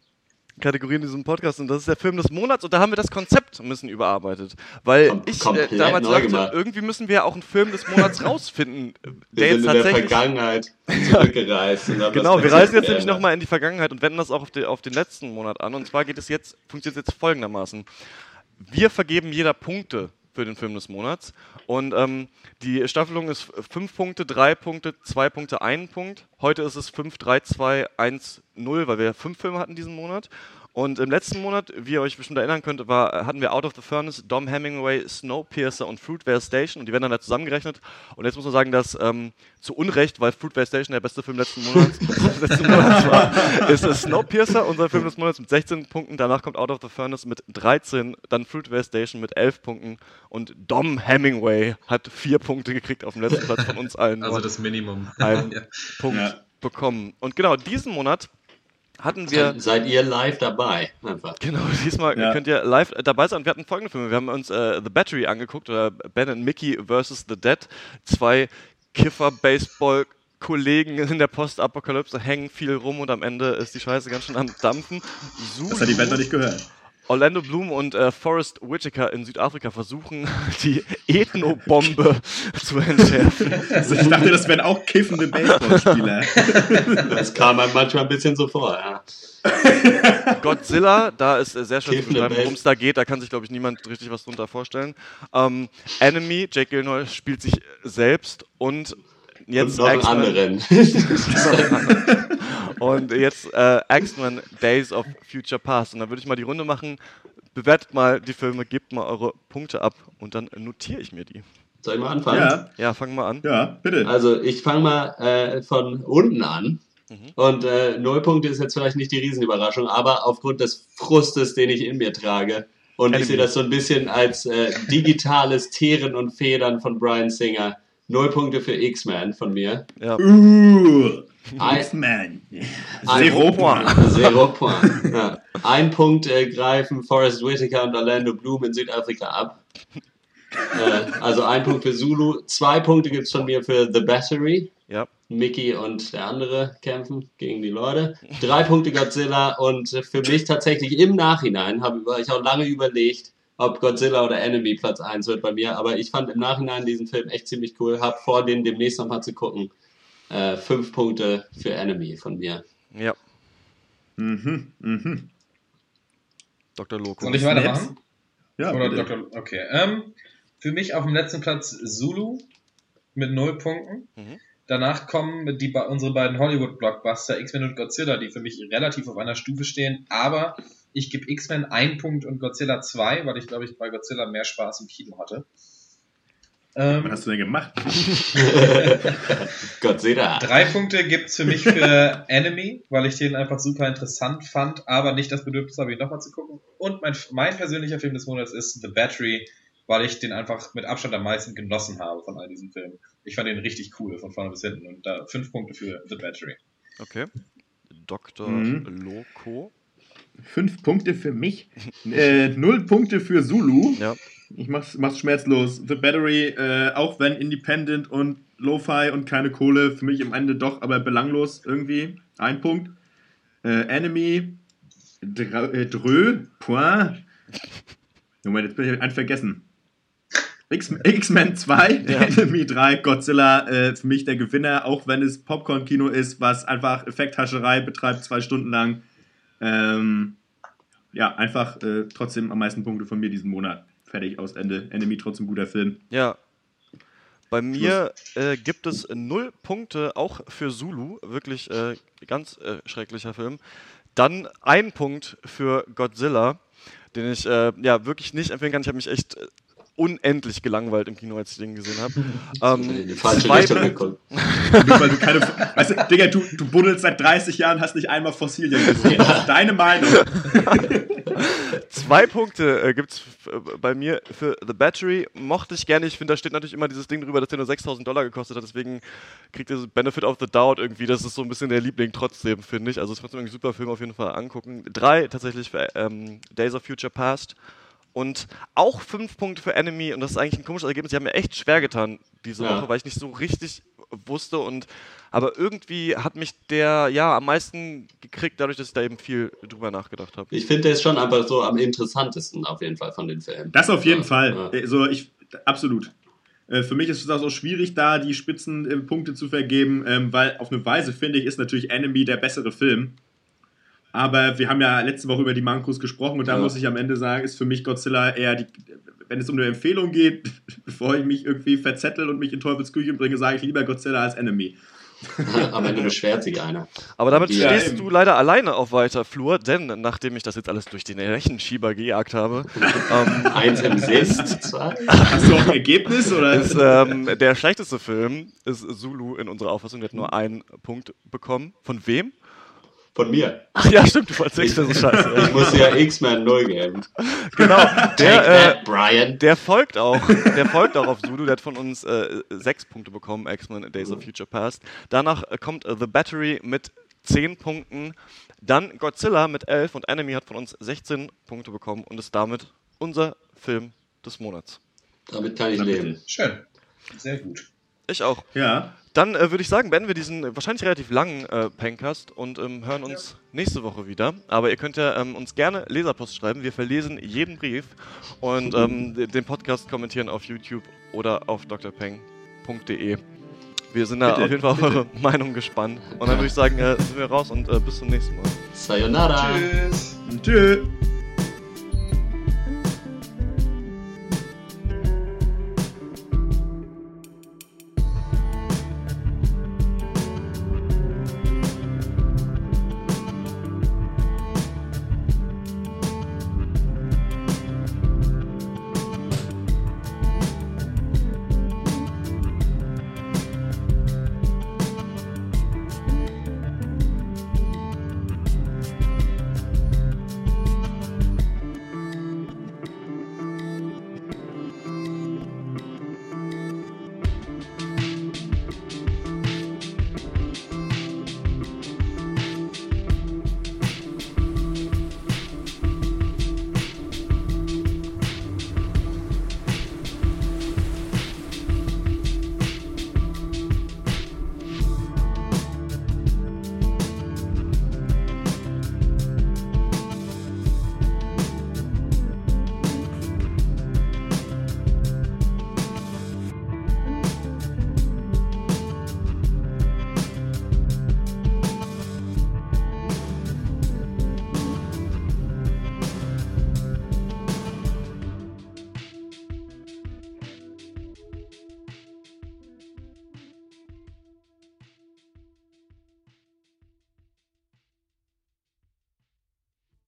Kategorie in diesem Podcast und das ist der Film des Monats und da haben wir das Konzept ein bisschen überarbeitet, weil Kom- ich äh, damals dachte, gemacht. irgendwie müssen wir ja auch einen Film des Monats rausfinden, Wir der sind jetzt in der tatsächlich Vergangenheit zurückgereist. Genau, wir reisen jetzt nämlich nochmal in die Vergangenheit und wenden das auch auf, den- auf den letzten Monat an. Und zwar geht es jetzt, funktioniert es jetzt folgendermaßen. Wir vergeben jeder Punkte für den Film des Monats. Und ähm, die Staffelung ist 5 Punkte, 3 Punkte, 2 Punkte, 1 Punkt. Heute ist es 5, 3, 2, 1, 0, weil wir fünf Filme hatten diesen Monat. Und im letzten Monat, wie ihr euch bestimmt erinnern könnt, war, hatten wir Out of the Furnace, Dom Hemingway, Snowpiercer und Fruitvale Station und die werden dann da zusammengerechnet. Und jetzt muss man sagen, dass ähm, zu Unrecht, weil Fruitvale Station der beste Film letzten Monats, letzten Monats war, ist es Snowpiercer, unser Film des Monats mit 16 Punkten. Danach kommt Out of the Furnace mit 13, dann Fruitvale Station mit 11 Punkten und Dom Hemingway hat 4 Punkte gekriegt auf dem letzten Platz von uns allen. Also das Minimum. Ein Ja. Punkt Ja. bekommen. Und genau, diesen Monat hatten wir. Seid ihr live dabei? Einfach. Genau, diesmal Ja. könnt ihr live dabei sein. Wir hatten folgende Filme. Wir haben uns äh, The Battery angeguckt, oder Ben and Mickey vs. The Dead. Zwei Kiffer-Baseball-Kollegen in der Postapokalypse hängen viel rum und am Ende ist die Scheiße ganz schön am Dampfen. Das hat die Welt noch nicht gehört. Orlando Bloom und äh, Forrest Whitaker in Südafrika versuchen, die Ethnobombe zu entschärfen. Also ich dachte, das wären auch kiffende Baseballspieler. Das kam einem manchmal ein bisschen so vor, ja. Godzilla, da ist äh, sehr schön zu beschreiben, worum es da geht. Da kann sich, glaube ich, niemand richtig was drunter vorstellen. Ähm, Enemy, Jake Gyllenhaal spielt sich selbst und jetzt Und noch einen anderen. Und jetzt äh, X-Men Days of Future Past. Und dann würde ich mal die Runde machen. Bewertet mal die Filme, gebt mal eure Punkte ab und dann notiere ich mir die. Soll ich mal anfangen? Ja, Ja, fangen wir an. ja, bitte. Also ich fange mal äh, von unten an. Mhm. Und äh, null Punkte ist jetzt vielleicht nicht die Riesenüberraschung, aber aufgrund des Frustes, den ich in mir trage. Und Enemy. ich sehe das so ein bisschen als äh, digitales Teeren und Federn von Brian Singer. Null Punkte für X-Men von mir. Ja. Uh, X-Men. ein Zero Point. Zero Point. Ja. Ein Punkt äh, greifen Forrest Whitaker und Orlando Bloom in Südafrika ab. Äh, also ein Punkt für Zulu. Zwei Punkte gibt es von mir für The Battery. Ja. Mickey und der andere kämpfen gegen die Leute. Drei Punkte Godzilla und für mich tatsächlich im Nachhinein habe ich auch lange überlegt, ob Godzilla oder Enemy Platz 1 wird bei mir, aber ich fand im Nachhinein diesen Film echt ziemlich cool, hab vor, den demnächst nochmal zu gucken. Äh, fünf Punkte für Enemy von mir. Ja. Mhm, mhm. Dr. Loco. Soll ich weitermachen? Ja, Oder bitte. Dr. Okay. Ähm, für mich auf dem letzten Platz Zulu mit null Punkten. Mhm. Danach kommen die, unsere beiden Hollywood-Blockbuster X-Men und Godzilla, die für mich relativ auf einer Stufe stehen. Aber ich gebe X-Men einen Punkt und Godzilla zwei, weil ich glaube ich bei Godzilla mehr Spaß im Kino hatte. Was Ähm, hast du denn gemacht? Godzilla. drei Punkte gibt's für mich für Enemy, weil ich den einfach super interessant fand, aber nicht das Bedürfnis habe, ihn nochmal zu gucken. Und mein, mein persönlicher Film des Monats ist The Battery, weil ich den einfach mit Abstand am meisten genossen habe von all diesen Filmen. Ich fand den richtig cool, von vorne bis hinten. Und da fünf Punkte für The Battery. Okay. Dr. Mhm. Loco. Fünf Punkte für mich, äh, null Punkte für Zulu. Ja. Ich mach's, mach's schmerzlos. The Battery, äh, auch wenn Independent und Lo-Fi und keine Kohle, für mich am Ende doch, aber belanglos irgendwie. Ein Punkt. Äh, Enemy, Dra äh, Drö, Point. Moment, jetzt bin ich einen vergessen. X-Men 2, Ja. Enemy 3, Godzilla, äh, für mich der Gewinner, auch wenn es Popcorn-Kino ist, was einfach Effekthascherei betreibt, zwei Stunden lang. Ähm, ja, einfach äh, trotzdem am meisten Punkte von mir diesen Monat. Fertig, aus Ende. Enemy trotzdem guter Film. Ja. Bei mir äh, gibt es null Punkte, auch für Zulu. Wirklich äh, ganz äh, schrecklicher Film. Dann ein Punkt für Godzilla, den ich äh, ja wirklich nicht empfehlen kann. Ich habe mich echt äh, unendlich gelangweilt im Kino, als ich den gesehen habe. Ähm, zwei- weil du keine. weißt du, Digga, du, du buddelst seit 30 Jahren, hast nicht einmal Fossilien gesehen. Deine Meinung. Zwei Punkte äh, gibt es bei mir für The Battery. Mochte ich gerne. Ich finde, da steht natürlich immer dieses Ding drüber, dass der nur 6000 Dollar gekostet hat. Deswegen kriegt er so Benefit of the Doubt irgendwie. Das ist so ein bisschen der Liebling trotzdem, finde ich. Also, es ist trotzdem ein super Film auf jeden Fall angucken. Drei tatsächlich für ähm, Days of Future Past. Und auch fünf Punkte für Enemy. Und das ist eigentlich ein komisches Ergebnis. Die haben mir echt schwer getan diese Ja. Woche, weil ich nicht so richtig wusste. Und aber irgendwie hat mich der ja am meisten gekriegt, dadurch, dass ich da eben viel drüber nachgedacht habe. Ich finde, der ist schon einfach so am interessantesten auf jeden Fall von den Filmen. Das auf jeden Ja, Fall. ja. Also ich, absolut. Äh, Für mich ist es auch so schwierig, da die Spitzenpunkte zu vergeben, ähm, weil auf eine Weise, finde ich, ist natürlich Enemy der bessere Film. Aber wir haben ja letzte Woche über die Mankos gesprochen und da Ja. muss ich am Ende sagen, ist für mich Godzilla eher die, wenn es um eine Empfehlung geht, bevor ich mich irgendwie verzettel und mich in Teufels Küche bringe, sage ich lieber Godzilla als Enemy. Am Ende beschwert sich einer. Aber damit Ja, stehst eben. du leider alleine auf weiter Flur, denn nachdem ich das jetzt alles durch den Rechenschieber gejagt habe, ähm, Eins im zwei. Hast du auch ein Ergebnis? Oder? ist ähm, der schlechteste Film ist Zulu in unserer Auffassung. Der hat nur einen Punkt bekommen. Von wem? Von mir. Ach ja, stimmt, du verzeihst das ist scheiße. Ich muss ja X-Men 0 geben. genau. Take Der, äh, that, Brian. der folgt auch, der folgt auch auf Zulu. Der hat von uns äh, sechs Punkte bekommen, X-Men Days of Future Past. Danach äh, kommt äh, The Battery mit zehn Punkten. Dann Godzilla mit elf und Enemy hat von uns 16 Punkte bekommen und ist damit unser Film des Monats. Damit kann ich leben. Schön. Sehr gut. Ich auch. Ja. Dann äh, würde ich sagen, beenden wir diesen äh, wahrscheinlich relativ langen äh, Pencast und ähm, hören uns nächste Woche wieder. Aber ihr könnt ja ähm, uns gerne Leserpost schreiben. Wir verlesen jeden Brief und ähm, de- den Podcast kommentieren auf YouTube oder auf drpeng.de. Wir sind da Bitte, auf jeden Fall auf eure Meinung gespannt. Und dann würde ich sagen, äh, sind wir raus und äh, bis zum nächsten Mal. Sayonara. Tschüss. Tschüss.